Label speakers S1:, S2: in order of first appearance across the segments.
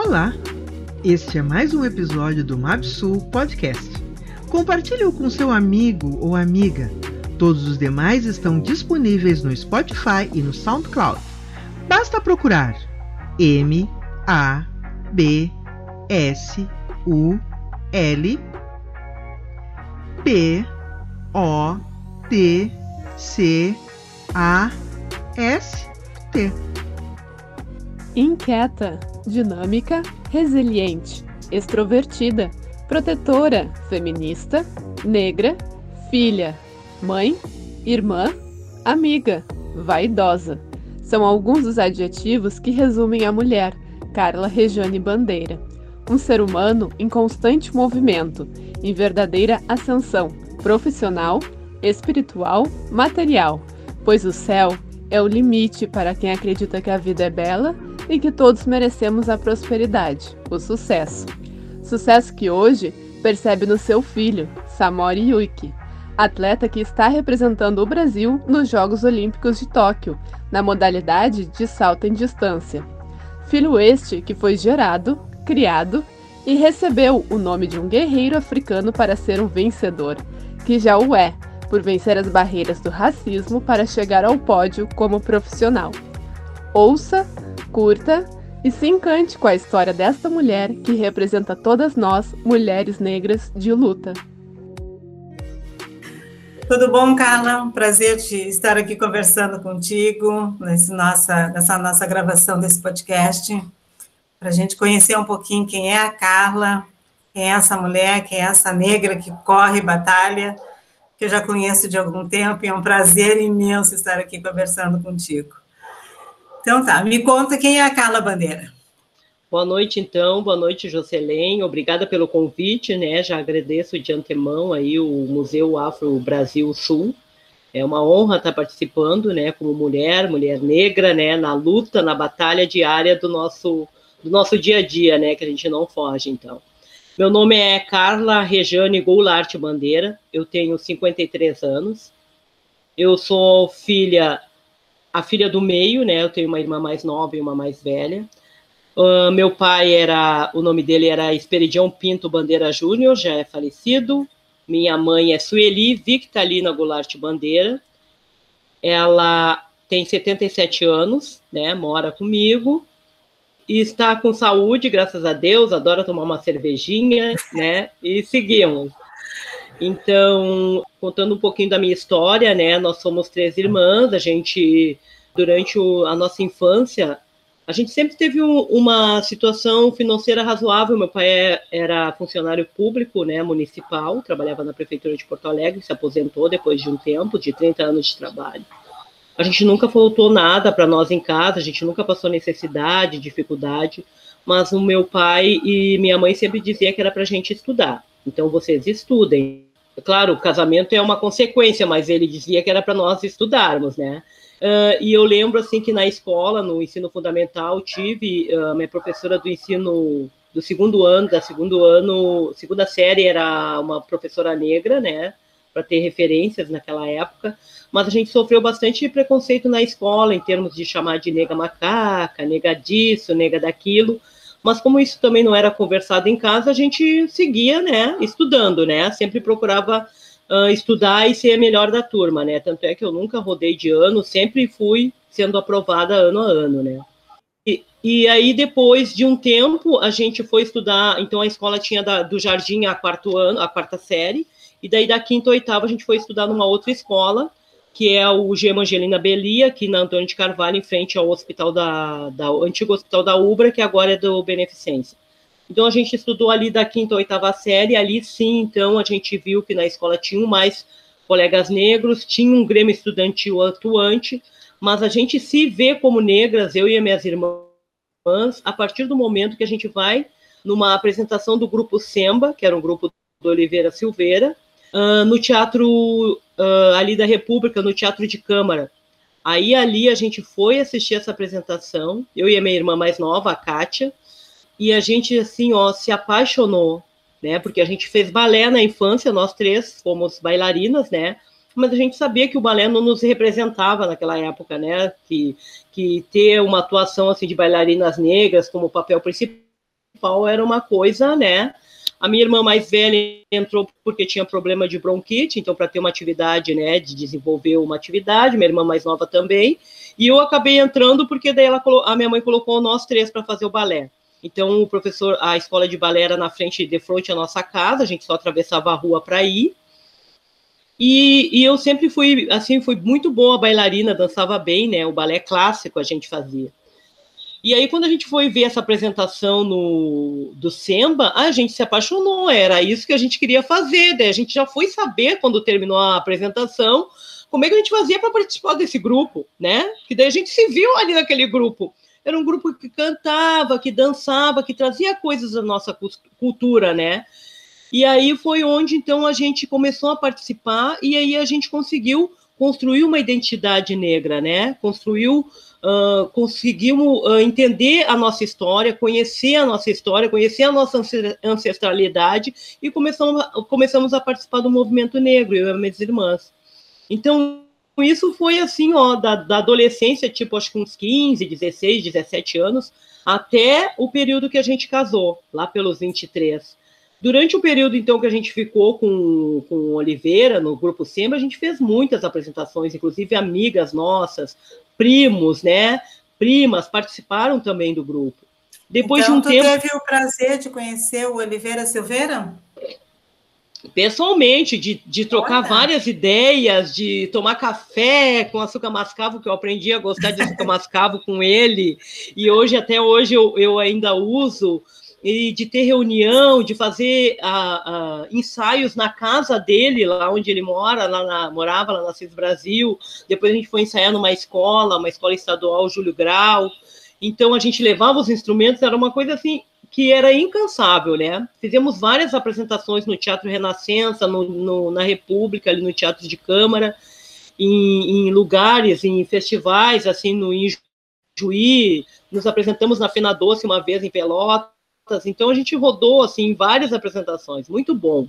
S1: Olá! Este é mais um episódio do MapSul Podcast. Compartilhe-o com seu amigo ou amiga. Todos os demais estão disponíveis no Spotify e no SoundCloud. Basta procurar M A B S U L P O T C A S T.
S2: Inquieta, dinâmica, resiliente, extrovertida, protetora, feminista, negra, filha, mãe, irmã, amiga, vaidosa. São alguns dos adjetivos que resumem a mulher, Carla Rejane Bandeira. Um ser humano em constante movimento, em verdadeira ascensão, profissional, espiritual, material, pois o céu é o limite para quem acredita que a vida é bela e que todos merecemos a prosperidade, o sucesso. Sucesso que hoje percebe no seu filho, Samori Yuki, atleta que está representando o Brasil nos Jogos Olímpicos de Tóquio, na modalidade de salto em distância. Filho este que foi gerado, criado e recebeu o nome de um guerreiro africano para ser um vencedor, que já o é, por vencer as barreiras do racismo para chegar ao pódio como profissional. Ouça curta e se encante com a história desta mulher que representa todas nós, mulheres negras de luta.
S3: Tudo bom, Carla? Um prazer de estar aqui conversando contigo nesse nossa, nessa nossa gravação desse podcast, para a gente conhecer um pouquinho quem é a Carla, quem é essa mulher, quem é essa negra que corre batalha, que eu já conheço de algum tempo, e é um prazer imenso estar aqui conversando contigo. Então tá, me conta quem é a Carla Bandeira.
S4: Boa noite, então. Boa noite, Jocelyn. Obrigada pelo convite, né? Já agradeço de antemão aí o Museu Afro Brasil Sul. É uma honra estar participando, né, como mulher, mulher negra, né, na luta, na batalha diária do nosso do nosso dia a dia, né, que a gente não foge, então. Meu nome é Carla Rejane Goulart Bandeira. Eu tenho 53 anos. Eu sou filha a filha do meio, né? Eu tenho uma irmã mais nova e uma mais velha. Uh, meu pai era, o nome dele era Esperidião Pinto Bandeira Júnior, já é falecido. Minha mãe é Sueli Victalina Goulart Bandeira. Ela tem 77 anos, né? Mora comigo e está com saúde, graças a Deus. Adora tomar uma cervejinha, né? E seguimos. Então, contando um pouquinho da minha história, né? Nós somos três irmãs, a gente, durante o, a nossa infância, a gente sempre teve um, uma situação financeira razoável. Meu pai é, era funcionário público, né, municipal, trabalhava na prefeitura de Porto Alegre, se aposentou depois de um tempo, de 30 anos de trabalho. A gente nunca faltou nada para nós em casa, a gente nunca passou necessidade, dificuldade, mas o meu pai e minha mãe sempre dizia que era para a gente estudar. Então vocês estudem, Claro, o casamento é uma consequência, mas ele dizia que era para nós estudarmos, né? Uh, e eu lembro assim que na escola, no ensino fundamental, tive uh, minha professora do ensino do segundo ano, da segundo ano, segunda série era uma professora negra, né? Para ter referências naquela época, mas a gente sofreu bastante preconceito na escola em termos de chamar de nega macaca, nega disso, nega daquilo mas como isso também não era conversado em casa, a gente seguia, né, estudando, né, sempre procurava uh, estudar e ser a melhor da turma, né, tanto é que eu nunca rodei de ano, sempre fui sendo aprovada ano a ano, né. E, e aí, depois de um tempo, a gente foi estudar, então a escola tinha da, do jardim a quarto ano, a quarta série, e daí da quinta ou oitava a gente foi estudar numa outra escola, que é o Gema Angelina Belia, aqui na Antônio de Carvalho, em frente ao hospital da, da antigo hospital da Ubra, que agora é do Beneficência. Então a gente estudou ali da quinta ou oitava série, ali sim, então a gente viu que na escola tinham mais colegas negros, tinha um grêmio estudantil atuante, mas a gente se vê como negras, eu e as minhas irmãs, a partir do momento que a gente vai numa apresentação do grupo Semba, que era um grupo do Oliveira Silveira, uh, no teatro uh, ali da República, no Teatro de Câmara. Aí ali a gente foi assistir essa apresentação, eu e a minha irmã mais nova, a Kátia, e a gente, assim, ó, se apaixonou, né? Porque a gente fez balé na infância, nós três fomos bailarinas, né? Mas a gente sabia que o balé não nos representava naquela época, né? Que, que ter uma atuação, assim, de bailarinas negras como papel principal era uma coisa, né? A minha irmã mais velha entrou porque tinha problema de bronquite, então para ter uma atividade, né, de desenvolver uma atividade, minha irmã mais nova também. E eu acabei entrando porque daí ela a minha mãe colocou nós três para fazer o balé. Então o professor, a escola de balé era na frente de frente à nossa casa, a gente só atravessava a rua para ir. E, e, eu sempre fui, assim, fui muito boa bailarina, dançava bem, né? O balé clássico a gente fazia. E aí, quando a gente foi ver essa apresentação no, do Semba, a gente se apaixonou, era isso que a gente queria fazer. Daí a gente já foi saber, quando terminou a apresentação, como é que a gente fazia para participar desse grupo, né? Que daí a gente se viu ali naquele grupo. Era um grupo que cantava, que dançava, que trazia coisas da nossa cultura, né? E aí foi onde então a gente começou a participar e aí a gente conseguiu construir uma identidade negra, né? Construiu, uh, conseguimos uh, entender a nossa história, conhecer a nossa história, conhecer a nossa ancestralidade e começamos, começamos a participar do movimento negro, eu e minhas irmãs. Então, isso foi assim, ó, da, da adolescência, tipo, acho que uns 15, 16, 17 anos, até o período que a gente casou, lá pelos 23. Durante o período, então, que a gente ficou com, com Oliveira, no Grupo Sembra, a gente fez muitas apresentações, inclusive amigas nossas, primos, né? Primas participaram também do grupo.
S3: Depois então, de um tu tempo. teve o prazer de conhecer o Oliveira Silveira?
S4: pessoalmente, de, de trocar Olha. várias ideias, de tomar café com açúcar mascavo, que eu aprendi a gostar de açúcar mascavo com ele, e hoje, até hoje, eu, eu ainda uso, e de ter reunião, de fazer uh, uh, ensaios na casa dele, lá onde ele mora, lá na, morava lá na CIS Brasil, depois a gente foi ensaiar numa escola, uma escola estadual, Júlio Grau, então a gente levava os instrumentos, era uma coisa assim que era incansável, né? Fizemos várias apresentações no Teatro Renascença, no, no, na República, ali no Teatro de Câmara, em, em lugares, em festivais, assim, no Juí, nos apresentamos na Fena Doce uma vez em Pelotas, então a gente rodou, assim, várias apresentações, muito bom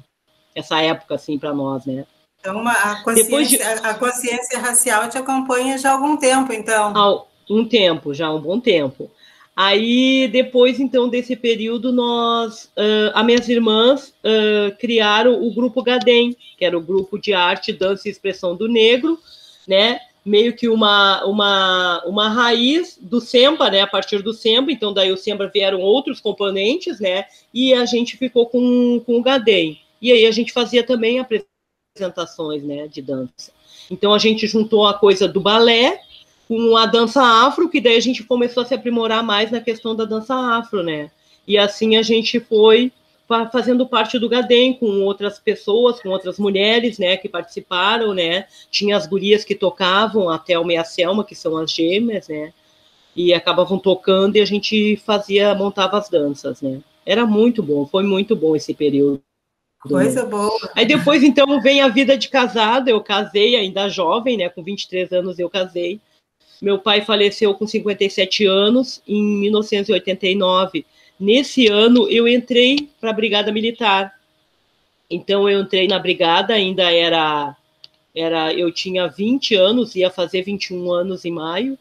S4: essa época, assim, para nós, né?
S3: Então, a consciência, de... a consciência racial te acompanha já há algum tempo, então?
S4: Há um tempo, já há um bom tempo. Aí, depois, então, desse período, nós, uh, as minhas irmãs uh, criaram o grupo Gadem, que era o grupo de arte, dança e expressão do negro, né? Meio que uma, uma, uma raiz do Semba, né? A partir do Semba, então daí o Semba vieram outros componentes, né? E a gente ficou com, com o Gadem. E aí a gente fazia também apresentações, né? De dança. Então a gente juntou a coisa do balé, com a dança afro, que daí a gente começou a se aprimorar mais na questão da dança afro, né? E assim a gente foi fazendo parte do Gadem com outras pessoas, com outras mulheres, né, que participaram, né? Tinha as gurias que tocavam, a Thelma e a Selma, que são as gêmeas, né? E acabavam tocando e a gente fazia, montava as danças, né? Era muito bom, foi muito bom esse período.
S3: Coisa boa.
S4: Aí depois, então, vem a vida de casada. Eu casei ainda jovem, né? Com 23 anos eu casei. Meu pai faleceu com 57 anos em 1989. Nesse ano eu entrei para a Brigada Militar. Então eu entrei na brigada, ainda era era eu tinha 20 anos, ia fazer 21 anos em maio.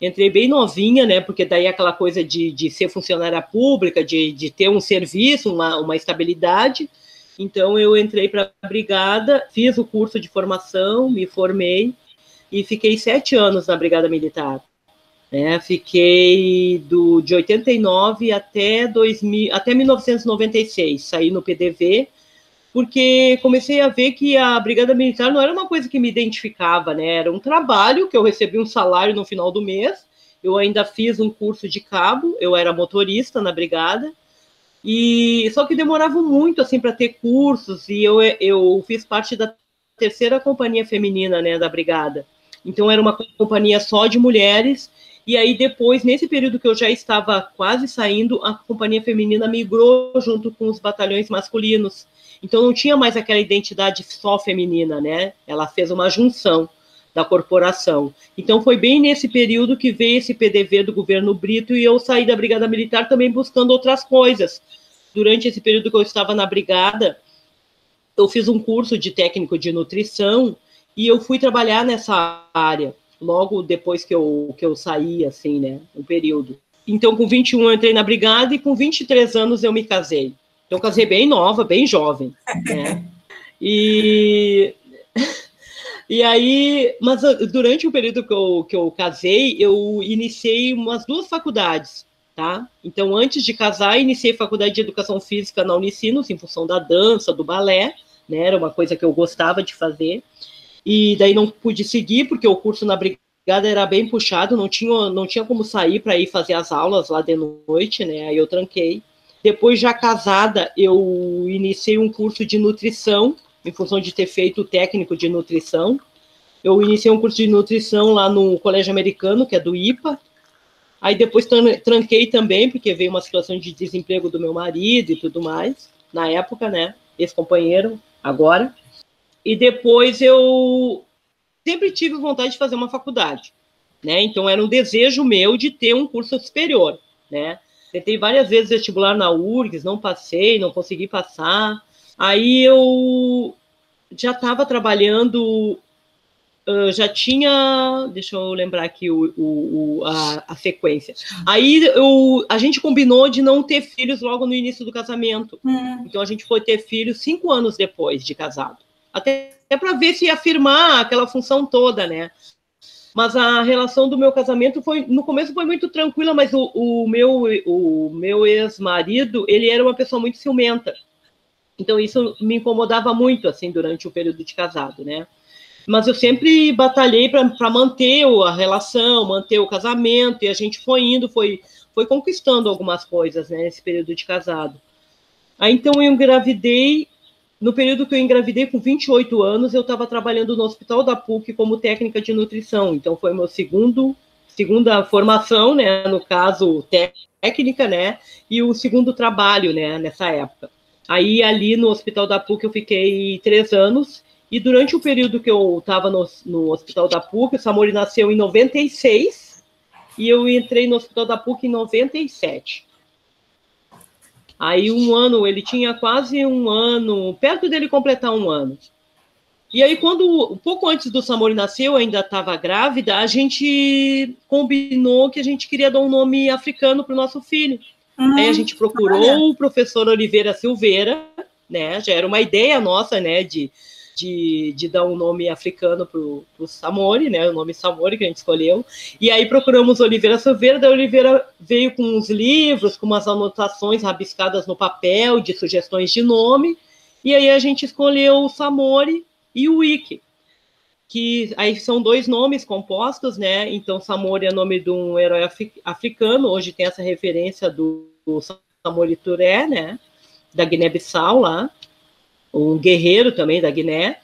S4: Entrei bem novinha, né? Porque daí aquela coisa de, de ser funcionária pública, de, de ter um serviço, uma, uma estabilidade. Então eu entrei para a brigada, fiz o curso de formação, me formei e fiquei sete anos na Brigada Militar. Né? Fiquei do, de 89 até, 2000, até 1996, saí no PDV, porque comecei a ver que a Brigada Militar não era uma coisa que me identificava, né? era um trabalho que eu recebi um salário no final do mês, eu ainda fiz um curso de cabo, eu era motorista na Brigada, e só que demorava muito assim para ter cursos e eu, eu fiz parte da terceira companhia feminina né da brigada então era uma companhia só de mulheres. E aí depois, nesse período que eu já estava quase saindo, a companhia feminina migrou junto com os batalhões masculinos. Então não tinha mais aquela identidade só feminina, né? Ela fez uma junção da corporação. Então foi bem nesse período que veio esse PDV do governo Brito e eu saí da Brigada Militar também buscando outras coisas. Durante esse período que eu estava na brigada, eu fiz um curso de técnico de nutrição e eu fui trabalhar nessa área logo depois que eu, que eu saí, assim, né? Um período. então, com 21 eu entrei na brigada e com 23 anos eu me casei. Então, casei bem nova, bem jovem, né? E, e aí, mas ah, durante o período que eu, que eu casei, eu iniciei umas duas faculdades, tá? Então, antes de casar, iniciei faculdade de educação física na Unicinos, em função da dança, do balé, né? Era uma coisa que eu gostava de fazer. E daí não pude seguir, porque o curso na brigada era bem puxado, não tinha, não tinha como sair para ir fazer as aulas lá de noite, né? Aí eu tranquei. Depois, já casada, eu iniciei um curso de nutrição, em função de ter feito o técnico de nutrição. Eu iniciei um curso de nutrição lá no Colégio Americano, que é do IPA. Aí depois tranquei também, porque veio uma situação de desemprego do meu marido e tudo mais, na época, né? Ex-companheiro, agora. E depois eu sempre tive vontade de fazer uma faculdade, né? Então era um desejo meu de ter um curso superior, né? Tentei várias vezes vestibular na URGS, não passei, não consegui passar. Aí eu já estava trabalhando, já tinha, deixa eu lembrar aqui o, o, o a, a, sequência. Aí eu, a gente combinou de não ter filhos logo no início do casamento. Hum. Então a gente foi ter filhos cinco anos depois de casado. Até é para ver se afirmar aquela função toda, né? Mas a relação do meu casamento foi, no começo foi muito tranquila, mas o, o meu, o meu ex-marido, ele era uma pessoa muito ciumenta. Então isso me incomodava muito, assim, durante o período de casado, né? Mas eu sempre batalhei para manter a relação, manter o casamento, e a gente foi indo, foi, foi conquistando algumas coisas, né, nesse período de casado. Aí então eu engravidei no período que eu engravidei, com 28 anos, eu estava trabalhando no Hospital da PUC como técnica de nutrição. Então, foi meu segundo, segunda formação, né? No caso, técnica, né? E o segundo trabalho, né? Nessa época. Aí, ali no Hospital da PUC, eu fiquei três anos. E durante o período que eu estava no, no Hospital da PUC, o Samori nasceu em 96 e eu entrei no Hospital da PUC em 97. Aí um ano, ele tinha quase um ano, perto dele completar um ano. E aí, quando, um pouco antes do Samori nascer, eu ainda estava grávida, a gente combinou que a gente queria dar um nome africano para o nosso filho. Uhum. Aí a gente procurou Olha. o professor Oliveira Silveira, né? Já era uma ideia nossa, né? De de, de dar um nome africano para o Samori, né? O nome Samori que a gente escolheu. E aí procuramos Oliveira Silveira, da Oliveira veio com uns livros, com umas anotações rabiscadas no papel de sugestões de nome. E aí a gente escolheu o Samori e o Wiki, que aí são dois nomes compostos, né? Então, Samori é nome de um herói africano, hoje tem essa referência do, do Samori Touré, né? Da Guiné-Bissau lá um guerreiro também da Guiné,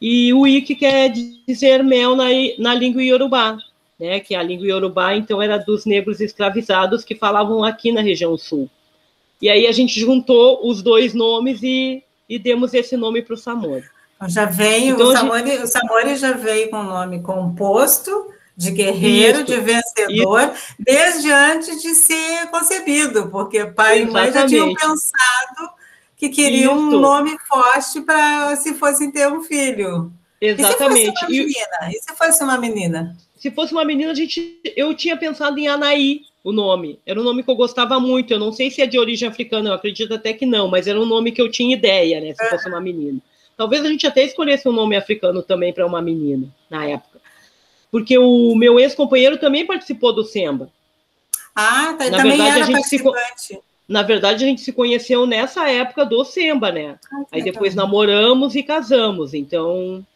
S4: e o Ike quer dizer mel na, na língua iorubá, né, que a língua iorubá, então, era dos negros escravizados que falavam aqui na região sul. E aí a gente juntou os dois nomes e, e demos esse nome para o Samori.
S3: Já veio, então, o, Samori, gente... o Samori já veio com o nome composto, de guerreiro, isso, de vencedor, isso. desde antes de ser concebido, porque pai Exatamente. e mãe já tinham pensado que queriam Isso. um nome forte para se fossem ter um filho.
S4: Exatamente.
S3: E se fosse uma menina? E se fosse uma menina?
S4: Se fosse uma menina, a gente, eu tinha pensado em Anaí, o nome. Era um nome que eu gostava muito. Eu não sei se é de origem africana, eu acredito até que não, mas era um nome que eu tinha ideia, né? Se fosse uma menina. Talvez a gente até escolhesse um nome africano também para uma menina, na época. Porque o meu ex-companheiro também participou do Semba.
S3: Ah, tá, na também verdade, era a gente participante.
S4: Se, na verdade, a gente se conheceu nessa época do Semba, né? Ah, Aí depois namoramos e casamos. Então,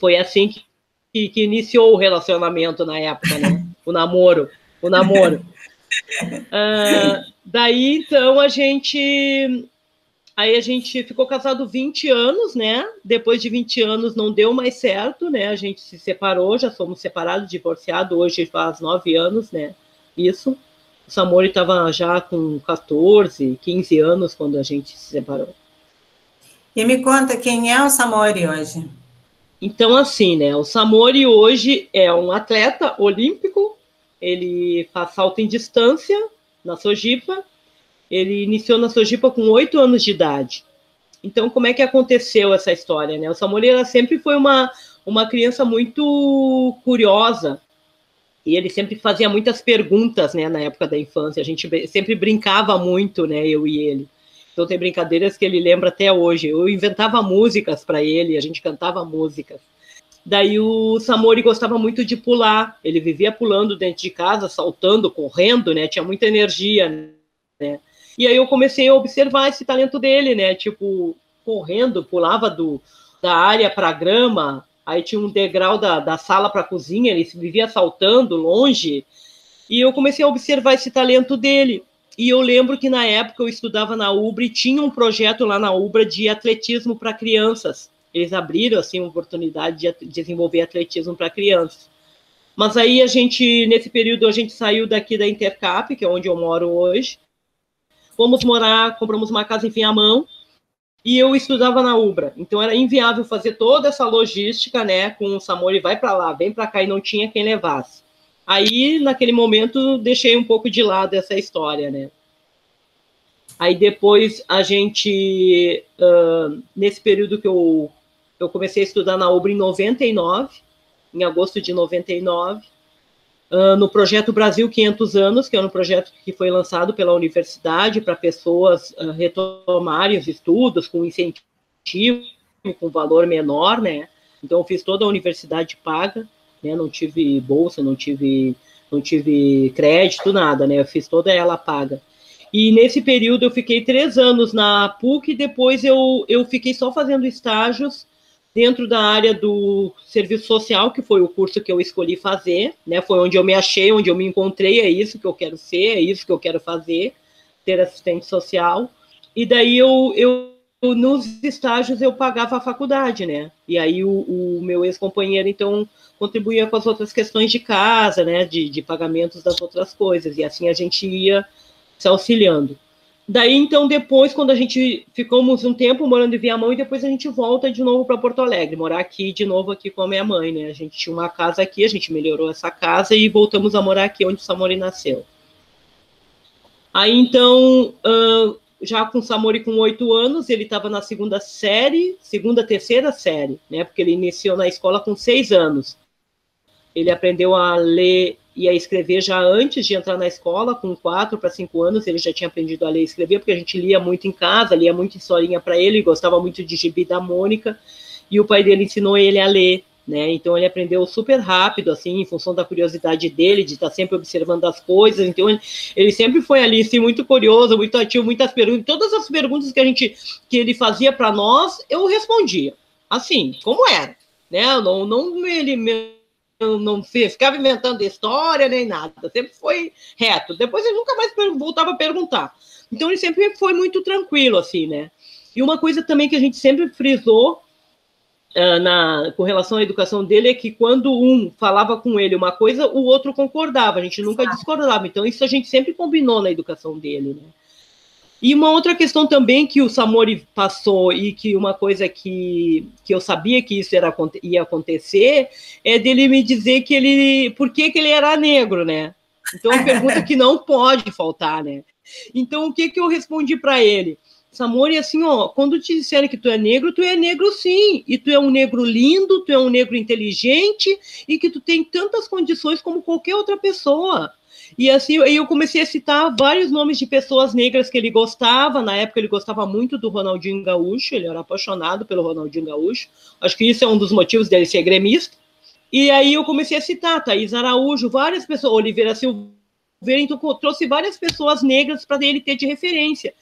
S4: foi assim que, que, iniciou o relacionamento na época, né? O namoro. O namoro. Uh, daí, então, a gente. Aí a gente ficou casado 20 anos, né? Depois de 20 anos não deu mais certo, né? A gente se separou, já somos separados, divorciados, hoje faz nove anos, né? Isso. O Samori estava já com 14, 15 anos quando a gente se separou.
S3: E me conta quem é o Samori hoje?
S4: Então, assim, né? O Samori hoje é um atleta olímpico, ele faz salto em distância na Sojipa. Ele iniciou na Sojipa com oito anos de idade. Então, como é que aconteceu essa história, né? O Samori sempre foi uma, uma criança muito curiosa, E ele sempre fazia muitas perguntas, né, na época da infância. A gente sempre brincava muito, né, eu e ele. Então tem brincadeiras que ele lembra até hoje. Eu inventava músicas para ele, a gente cantava músicas. Daí o Samori gostava muito de pular. Ele vivia pulando dentro de casa, saltando, correndo, né? Tinha muita energia, né? E aí eu comecei a observar esse talento dele, né? Tipo, correndo, pulava do, da área para grama, aí tinha um degrau da, da sala para a cozinha, ele vivia saltando longe. E eu comecei a observar esse talento dele. E eu lembro que na época eu estudava na UBRA e tinha um projeto lá na UBRA de atletismo para crianças. Eles abriram assim uma oportunidade de desenvolver atletismo para crianças. Mas aí a gente, nesse período, a gente saiu daqui da Intercap, que é onde eu moro hoje. Fomos morar, compramos uma casa em Viamão, e eu estudava na Ubra. Então era inviável fazer toda essa logística, né, com o Samori vai para lá, vem para cá e não tinha quem levasse. Aí, naquele momento, deixei um pouco de lado essa história, né? Aí depois a gente, uh, nesse período que eu, eu comecei a estudar na Ubra em 99, em agosto de 99, uh, no projeto Brasil 500 anos, que é um projeto que foi lançado pela universidade para pessoas uh, retomarem os estudos com incentivo, com valor menor, né? Então eu fiz toda a universidade paga, né? Não tive bolsa, não tive, não tive crédito, nada, né? Eu fiz toda ela paga. E nesse período eu fiquei três anos na PUC, e depois eu, eu fiquei só fazendo estágios dentro da área do serviço social, que foi o curso que eu escolhi fazer, né? Foi onde eu me achei, onde eu me encontrei, é isso que eu quero ser, é isso que eu quero fazer, ter assistente social. E daí eu, eu nos estágios eu pagava a faculdade, né? E aí o, o meu ex-companheiro então contribuía com as outras questões de casa, né? De, de pagamentos das outras coisas. E assim a gente ia se auxiliando. Daí, então, depois, quando a gente ficamos um tempo morando em Viamão, e depois a gente volta de novo para Porto Alegre, morar aqui de novo aqui com a minha mãe, né? A gente tinha uma casa aqui, a gente melhorou essa casa e voltamos a morar aqui onde o Samori nasceu. Aí, então, uh, já com o Samori com oito anos, ele estava na segunda série, segunda, terceira série, né? Porque ele iniciou na escola com seis anos. Ele aprendeu a ler e a escrever já antes de entrar na escola, com quatro para cinco anos, ele já tinha aprendido a ler e escrever, porque a gente lia muito em casa, lia muito historinha para ele, gostava muito de gibi da Mônica, e o pai dele ensinou ele a ler, né? Então ele aprendeu super rápido, assim, em função da curiosidade dele, de estar sempre observando as coisas. Então ele, ele sempre foi ali, assim, muito curioso, muito ativo, muitas perguntas. Todas as perguntas que a gente que ele fazia para nós, eu respondia, assim, como era, né? Não, não ele não, não ficava inventando história nem nada, sempre foi reto. Depois ele nunca mais voltava a perguntar. Então ele sempre foi muito tranquilo, assim, né? E uma coisa também que a gente sempre frisou uh, na, com relação à educação dele é que quando um falava com ele uma coisa, o outro concordava, a gente nunca discordava. Então isso a gente sempre combinou na educação dele, né? E uma outra questão também que o Samori passou e que uma coisa que, que eu sabia que isso era, ia acontecer é dele me dizer que ele, por que, que ele era negro, né? Então, é pergunta que não pode faltar, né? Então, o que, que eu respondi para ele? Samori, assim, ó, quando te disserem que tu é negro, tu é negro sim, e tu é um negro lindo, tu é um negro inteligente, e que tu tem tantas condições como qualquer outra pessoa. E assim, eu comecei a citar vários nomes de pessoas negras que ele gostava. Na época, ele gostava muito do Ronaldinho Gaúcho, ele era apaixonado pelo Ronaldinho Gaúcho. Acho que isso é um dos motivos dele ser gremista. E aí eu comecei a citar Thaís Araújo, várias pessoas, Oliveira Silveira, então trouxe várias pessoas negras para ele ter de referência.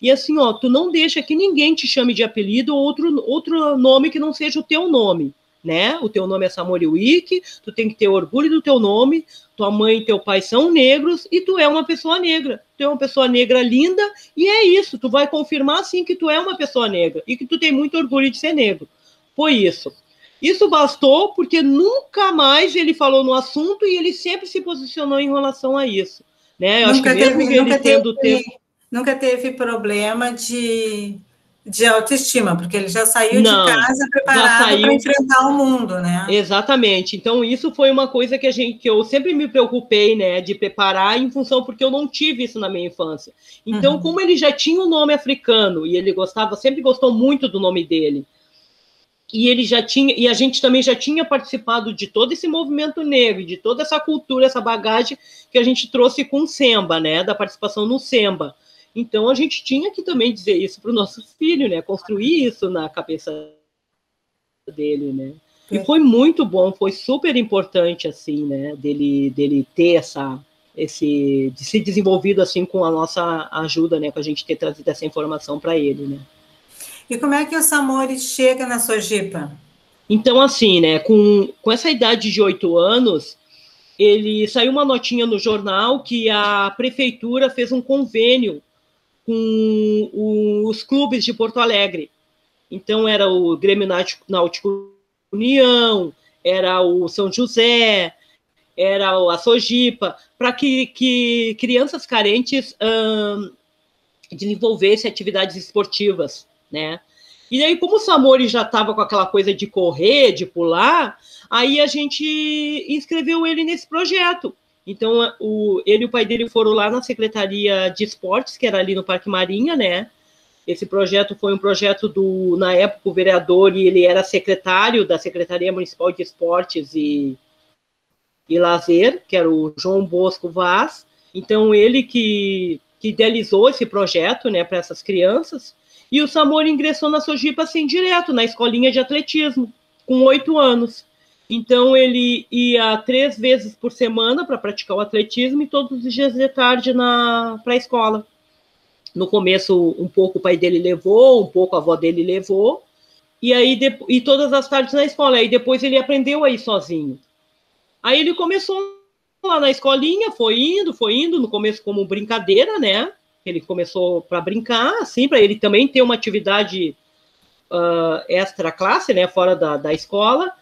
S4: E assim, ó, tu não deixa que ninguém te chame de apelido ou outro, outro nome que não seja o teu nome né? O teu nome é Samori Wiki, tu tem que ter orgulho do teu nome, tua mãe e teu pai são negros e tu é uma pessoa negra. Tu é uma pessoa negra linda e é isso, tu vai confirmar sim que tu é uma pessoa negra e que tu tem muito orgulho de ser negro. Foi isso. Isso bastou porque nunca mais ele falou no assunto e ele sempre se posicionou em relação a isso. Né? Eu nunca acho que mesmo teve, ele tendo
S3: teve, tempo... Nunca teve problema de de autoestima, porque ele já saiu Não, de casa preparado para enfrentar o mundo, né?
S4: Exatamente. Então isso foi uma coisa que a gente que eu sempre me preocupei, né, de preparar em função porque eu não tive isso na minha infância. Então, uhum. como ele já tinha o um nome africano e ele gostava, sempre gostou muito do nome dele. e ele já tinha, e a gente também já tinha participado de todo esse movimento negro, de toda essa cultura, essa bagagem que a gente trouxe com o Semba, né, da participação no Semba. Então a gente tinha que também dizer isso para o nosso filho, né, construir isso na cabeça dele, né. E é. foi muito bom, foi super importante assim, né, dele dele ter essa esse de se desenvolvido assim com a nossa ajuda, né, com a gente ter trazido essa informação para ele, né.
S3: E como é que o Samori chega na sua jipa?
S4: Então, assim, né, com, com essa idade de oito anos, ele saiu uma notinha no jornal que a prefeitura fez um convênio com os clubes de Porto Alegre. Então, era o Grêmio Náutico União, era o São José, era a Sojipa, para que, que crianças carentes hum, desenvolvessem atividades esportivas né? E aí, como o Samori já estava com aquela coisa de correr, de pular, aí a gente inscreveu ele nesse projeto. Então, o, ele e o pai dele foram lá na Secretaria de Esportes, que era ali no Parque Marinha, né? Esse projeto foi um projeto do, na época, o vereador, e ele era secretário da Secretaria Municipal de Esportes e, e Lazer, que era o João Bosco Vaz. Então, ele que, que idealizou esse projeto, né, para essas crianças. E o Samor ingressou na Sojipa assim direto, na escolinha de atletismo, com oito anos. Então ele ia três vezes por semana para praticar o atletismo e todos os dias de tarde para a escola. No começo, um pouco o pai dele levou, um pouco a avó dele levou, e aí e todas as tardes na escola. Aí depois ele aprendeu a ir sozinho. Aí ele começou lá na escolinha, foi indo, foi indo, no começo como brincadeira, né? ele começou para brincar, assim, para ele também ter uma atividade uh, extra classe, né, fora da, da escola,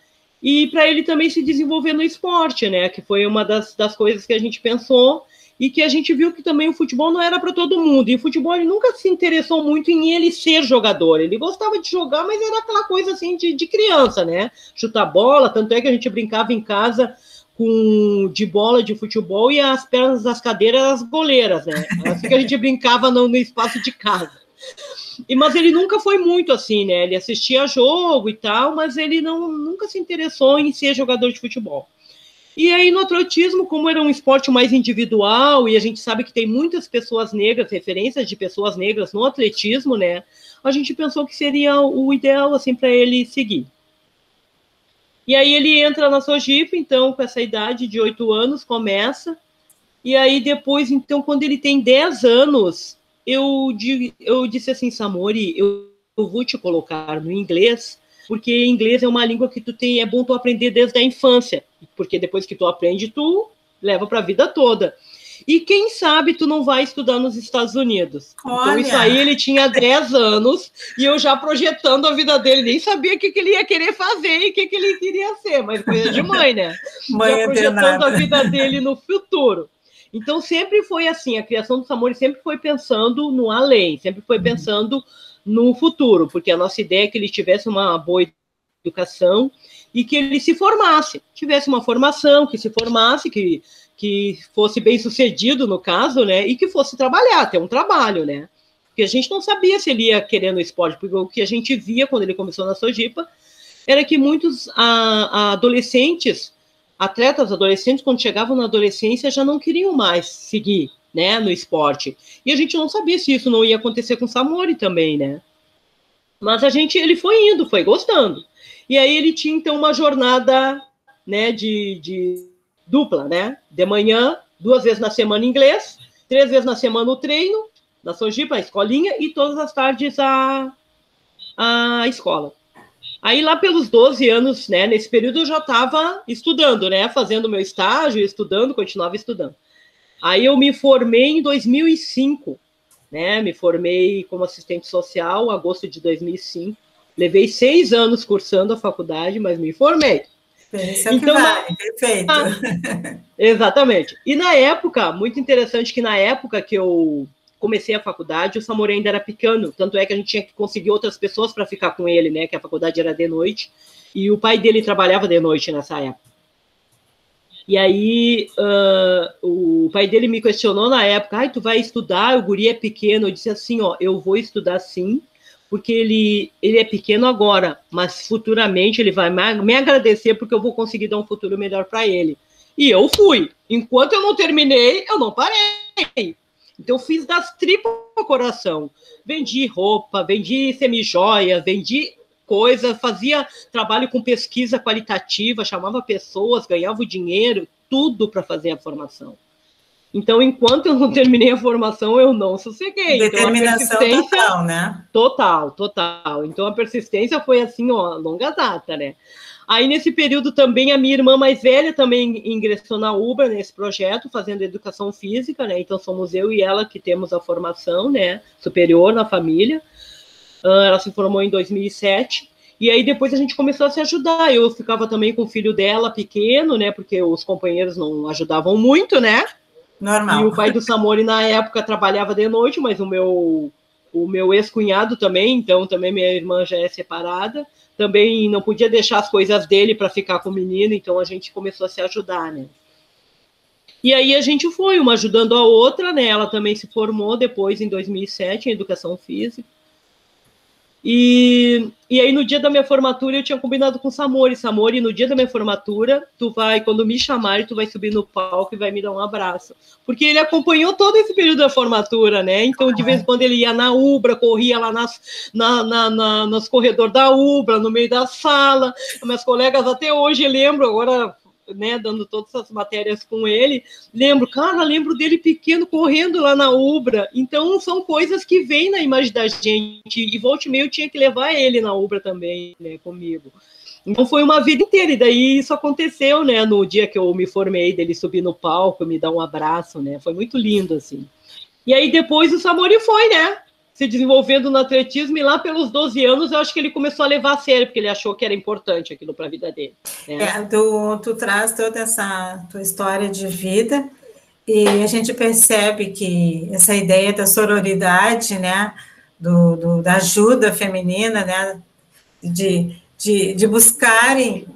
S4: e para ele também se desenvolver no esporte, né, que foi uma das, das coisas que a gente pensou e que a gente viu que também o futebol não era para todo mundo. E o futebol ele nunca se interessou muito em ele ser jogador. Ele gostava de jogar, mas era aquela coisa assim de, de criança, né? Chutar bola, tanto é que a gente brincava em casa com de bola de futebol e as pernas das cadeiras as goleiras, né? Assim que a gente brincava no, no, espaço de casa. E, mas ele nunca foi muito assim, né? Ele assistia jogo e tal, mas ele não, nunca se interessou em ser jogador de futebol. E aí no atletismo, como era um esporte mais individual e a gente sabe que tem muitas pessoas negras, referências de pessoas negras no atletismo, né? A gente pensou que seria o ideal assim para ele seguir. E aí ele entra na Sojipa, então, com essa idade de oito anos, começa. E aí depois, então, quando ele tem 10 anos, eu, eu disse assim, Samori, eu, eu vou te colocar no inglês, porque inglês é uma língua que tu tem, é bom tu aprender desde a infância, porque depois que tu aprende, tu leva para a vida toda. E quem sabe tu não vai estudar nos Estados Unidos. Olha. Então, isso aí ele tinha 10 anos e eu já projetando a vida dele, nem sabia o que, que ele ia querer fazer e o que, que ele queria ser, mas coisa de mãe, né? Mãe já projetando a vida dele no futuro. Então, sempre foi assim: a criação do Samori sempre foi pensando no além, sempre foi pensando no futuro, porque a nossa ideia é que ele tivesse uma boa educação e que ele se formasse, tivesse uma formação, que se formasse, que que fosse bem sucedido no caso, né? E que fosse trabalhar, ter um trabalho, né? Porque a gente não sabia se ele ia querer no esporte, porque o que a gente via quando ele começou na Sojipa era que muitos a, a adolescentes, atletas adolescentes, quando chegavam na adolescência, já não queriam mais seguir, né, no esporte. E a gente não sabia se isso não ia acontecer com o Samori também, né? Mas a gente, ele foi indo, foi gostando. E aí ele tinha então uma jornada, né, de, de dupla, né? De manhã, duas vezes na semana inglês, três vezes na semana o treino, na Sojipa, a escolinha, e todas as tardes a, a escola. Aí lá pelos 12 anos, né, nesse período eu já estava estudando, né, fazendo meu estágio, estudando, continuava estudando. Aí eu me formei em 2005, né, me formei como assistente social, agosto de 2005. Levei seis anos cursando a faculdade, mas me formei.
S3: Isso é então, vale, perfeito.
S4: Ah, exatamente. E na época, muito interessante que na época que eu comecei a faculdade, o Samori ainda era pequeno, tanto é que a gente tinha que conseguir outras pessoas para ficar com ele, né? Que a faculdade era de noite, e o pai dele trabalhava de noite nessa época. E aí uh, o pai dele me questionou na época, ai, tu vai estudar, o guri é pequeno, eu disse assim, ó, eu vou estudar sim, porque ele, ele é pequeno agora, mas futuramente ele vai me agradecer porque eu vou conseguir dar um futuro melhor para ele. E eu fui. Enquanto eu não terminei, eu não parei. Então, eu fiz das tripas coração. Vendi roupa, vendi semijoia, vendi coisas, fazia trabalho com pesquisa qualitativa, chamava pessoas, ganhava o dinheiro, tudo para fazer a formação. Então, enquanto eu não terminei a formação, eu não sosseguei.
S3: Determinação então, total, né?
S4: Total, total. Então, a persistência foi assim, ó, longa data, né? Aí, nesse período também, a minha irmã mais velha também ingressou na UBRA, nesse projeto, fazendo educação física, né? Então, somos eu e ela que temos a formação, né? Superior na família. Uh, ela se formou em 2007. E aí depois a gente começou a se ajudar. Eu ficava também com o filho dela pequeno, né? Porque os companheiros não ajudavam muito, né?
S3: Normal.
S4: E o pai do Samori na época trabalhava de noite, mas o meu o meu ex-cunhado também, então também minha irmã já é separada, também não podia deixar as coisas dele para ficar com o menino, então a gente começou a se ajudar, né? E aí a gente foi uma ajudando a outra, né? Ela também se formou depois em 2007 em educação física. E, e aí, no dia da minha formatura, eu tinha combinado com o Samori. Samori, no dia da minha formatura, tu vai, quando me chamarem, tu vai subir no palco e vai me dar um abraço. Porque ele acompanhou todo esse período da formatura, né? Então, de vez em quando, ele ia na Ubra, corria lá nas, na, na, na, nos corredores da Ubra, no meio da sala. Minhas colegas até hoje lembram, agora né, dando todas as matérias com ele, lembro, cara, lembro dele pequeno correndo lá na Ubra. Então são coisas que vêm na imagem da gente. E volte meio eu tinha que levar ele na Ubra também, né, comigo. Então foi uma vida inteira, e daí isso aconteceu, né, no dia que eu me formei, dele subir no palco, me dar um abraço, né, foi muito lindo, assim. E aí depois o Samori foi, né, se desenvolvendo no atletismo e lá pelos 12 anos eu acho que ele começou a levar a sério, porque ele achou que era importante aquilo para a vida dele.
S3: Né? É, tu, tu traz toda essa tua história de vida e a gente percebe que essa ideia da sororidade, né, do, do da ajuda feminina, né, de, de, de buscarem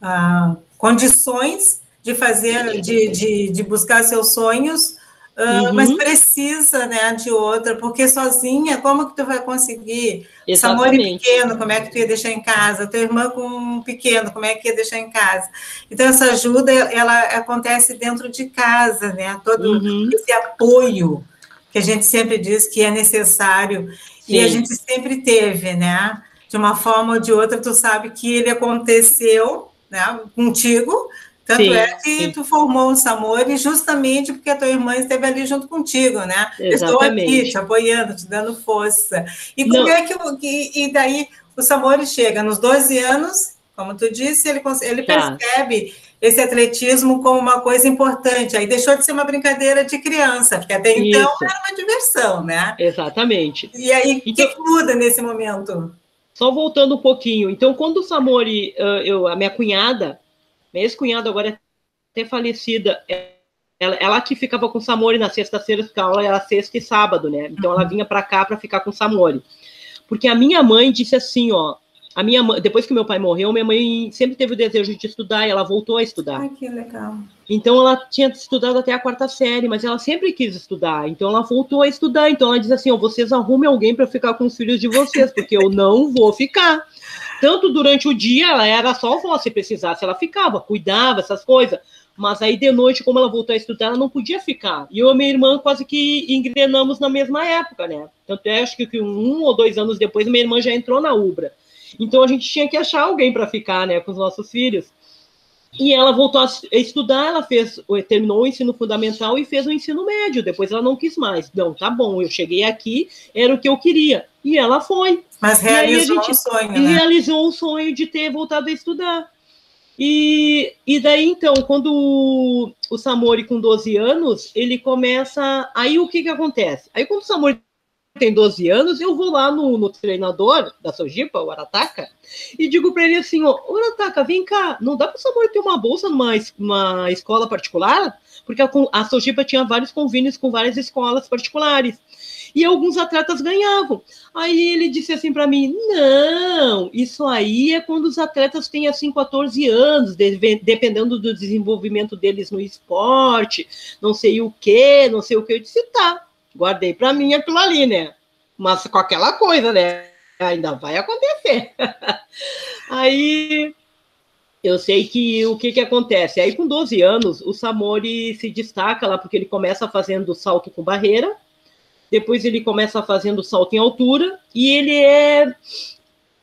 S3: ah, condições de fazer, de, de, de buscar seus sonhos Uh, uhum. mas precisa né, de outra, porque sozinha, como que tu vai conseguir? Samori pequeno, como é que tu ia deixar em casa? Tua irmã com um pequeno, como é que ia deixar em casa? Então, essa ajuda, ela acontece dentro de casa, né? Todo uhum. esse apoio que a gente sempre diz que é necessário, Sim. e a gente sempre teve, né? De uma forma ou de outra, tu sabe que ele aconteceu né, contigo, tanto sim, é que sim. tu formou o Samori justamente porque a tua irmã esteve ali junto contigo, né? Exatamente. Estou aqui te apoiando, te dando força. E como Não. é que e, e daí o Samori chega nos 12 anos, como tu disse, ele, ele tá. percebe esse atletismo como uma coisa importante. Aí deixou de ser uma brincadeira de criança, porque até então Isso. era uma diversão, né?
S4: Exatamente.
S3: E aí, o então, que, que muda nesse momento?
S4: Só voltando um pouquinho. Então, quando o Samori, eu, a minha cunhada, minha ex-cunhada agora é até falecida. Ela, ela que ficava com o Samori na sexta-feira, porque a aula era sexta e sábado, né? Então ela vinha para cá para ficar com o Samori. Porque a minha mãe disse assim, ó, a minha mãe, depois que meu pai morreu, minha mãe sempre teve o desejo de estudar e ela voltou a estudar.
S3: Ai, que legal.
S4: Então ela tinha estudado até a quarta série, mas ela sempre quis estudar. Então ela voltou a estudar. Então ela diz assim: ó, vocês arrumem alguém para ficar com os filhos de vocês, porque eu não vou ficar. Tanto durante o dia, ela era só avó, se precisasse, ela ficava, cuidava, essas coisas. Mas aí de noite, como ela voltou a estudar, ela não podia ficar. E eu e minha irmã quase que engrenamos na mesma época, né? Tanto é, acho que um ou dois anos depois, minha irmã já entrou na Ubra. Então a gente tinha que achar alguém para ficar, né, com os nossos filhos. E ela voltou a estudar, ela fez, terminou o ensino fundamental e fez o ensino médio. Depois ela não quis mais. Não, tá bom, eu cheguei aqui, era o que eu queria. E ela foi.
S3: Mas realizou o sonho, né?
S4: Realizou o sonho de ter voltado a estudar. E, e daí, então, quando o, o Samori, com 12 anos, ele começa. Aí o que que acontece? Aí, quando o Samori tem 12 anos, eu vou lá no, no treinador da Sojipa, o Arataka, e digo para ele assim: Ó, Arataka, vem cá, não dá para o Samori ter uma bolsa numa uma escola particular? Porque a, a Sojipa tinha vários convênios com várias escolas particulares e alguns atletas ganhavam. Aí ele disse assim para mim: não, isso aí é quando os atletas têm assim 14 anos, dependendo do desenvolvimento deles no esporte, não sei o que, não sei o que. Eu disse: tá, guardei para mim aquilo ali, né? Mas com aquela coisa, né? Ainda vai acontecer. Aí eu sei que o que, que acontece? Aí, com 12 anos, o Samori se destaca lá, porque ele começa fazendo salto com barreira, depois ele começa fazendo salto em altura, e ele é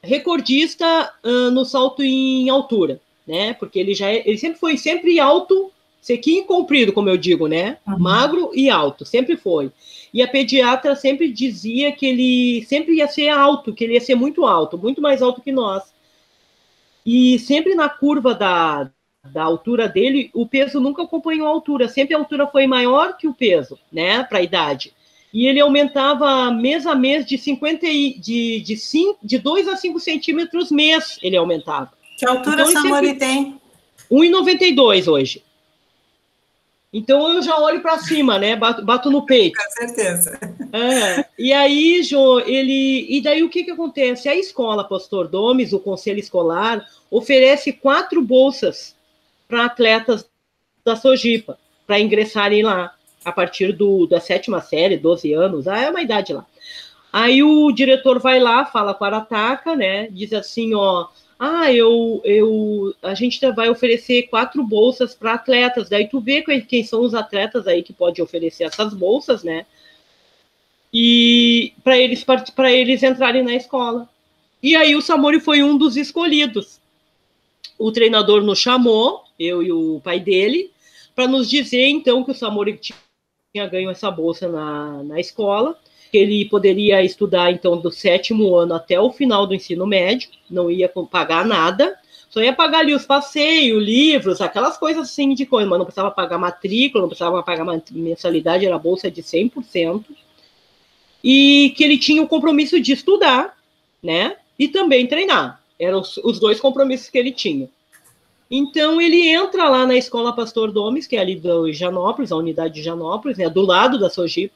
S4: recordista uh, no salto em altura, né? Porque ele já é, ele sempre foi sempre alto, sequinho e comprido, como eu digo, né? Uhum. Magro e alto, sempre foi. E a pediatra sempre dizia que ele sempre ia ser alto, que ele ia ser muito alto, muito mais alto que nós. E sempre na curva da, da altura dele, o peso nunca acompanhou a altura, sempre a altura foi maior que o peso, né, para a idade. E ele aumentava mês a mês de 50 de, de, 5, de 2 a 5 centímetros mês, ele aumentava.
S3: Que altura então, Samori tem?
S4: 1,92 hoje. Então eu já olho para cima, né? Bato, bato, no peito.
S3: Com certeza.
S4: É. E aí, Jô, ele. E daí o que, que acontece? A escola Pastor Domes, o conselho escolar, oferece quatro bolsas para atletas da Sojipa, para ingressarem lá a partir do, da sétima série, 12 anos, ah, é uma idade lá. Aí o diretor vai lá, fala com a Arataca, né? Diz assim, ó, ah, eu, eu, a gente vai oferecer quatro bolsas para atletas. Daí tu vê quem são os atletas aí que pode oferecer essas bolsas, né? E para eles para eles entrarem na escola. E aí o Samori foi um dos escolhidos. O treinador nos chamou, eu e o pai dele, para nos dizer então que o Samori tinha ganho essa bolsa na, na escola que ele poderia estudar então do sétimo ano até o final do ensino médio, não ia pagar nada, só ia pagar ali os passeios, livros, aquelas coisas assim de coisa, mas não precisava pagar matrícula, não precisava pagar mensalidade, era bolsa de 100%, e que ele tinha o compromisso de estudar, né, e também treinar, eram os, os dois compromissos que ele tinha. Então ele entra lá na escola Pastor Domes, que é ali do Janópolis, a unidade de Janópolis, né, do lado da Sojipa,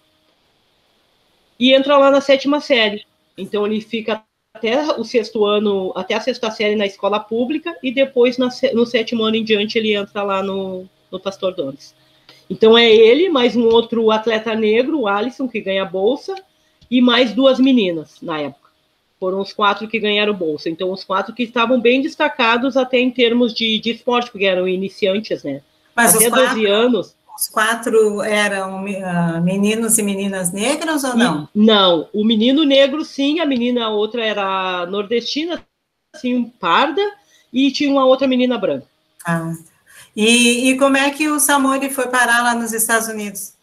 S4: e entra lá na sétima série. Então ele fica até o sexto ano, até a sexta série na escola pública e depois na, no sétimo ano em diante ele entra lá no, no Pastor Dones. Então é ele, mais um outro atleta negro, o Alisson, que ganha bolsa, e mais duas meninas na época. Foram os quatro que ganharam bolsa. Então, os quatro que estavam bem destacados até em termos de, de esporte, porque eram iniciantes, né?
S3: Mas até os quatro, 12 anos. Os quatro eram uh, meninos e meninas negras ou não?
S4: Não, o menino negro sim, a menina a outra era nordestina, assim, parda, e tinha uma outra menina branca.
S3: Ah. E, e como é que o Samori foi parar lá nos Estados Unidos?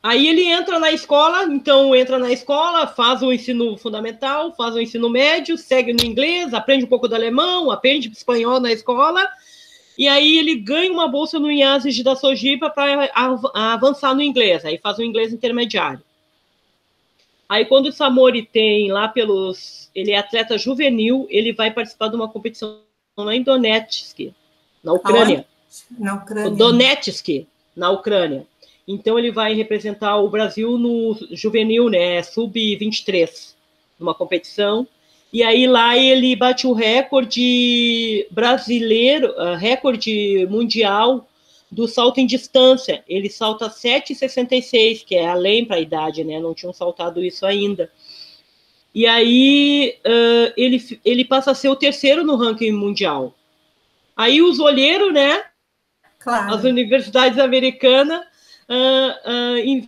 S4: Aí ele entra na escola, então entra na escola, faz o ensino fundamental, faz o ensino médio, segue no inglês, aprende um pouco do alemão, aprende espanhol na escola, e aí ele ganha uma bolsa no IASES da Sojipa para avançar no inglês, aí faz o inglês intermediário. Aí quando o Samori tem lá pelos, ele é atleta juvenil, ele vai participar de uma competição lá em Donetsk, na Ucrânia.
S3: Na Ucrânia.
S4: Donetsk, na Ucrânia. Então ele vai representar o Brasil no juvenil, né, sub-23, numa competição. E aí lá ele bate o recorde brasileiro, uh, recorde mundial do salto em distância. Ele salta 7,66, que é além para a idade, né? Não tinham saltado isso ainda. E aí uh, ele, ele passa a ser o terceiro no ranking mundial. Aí os olheiros, né? Claro. As universidades americanas uh,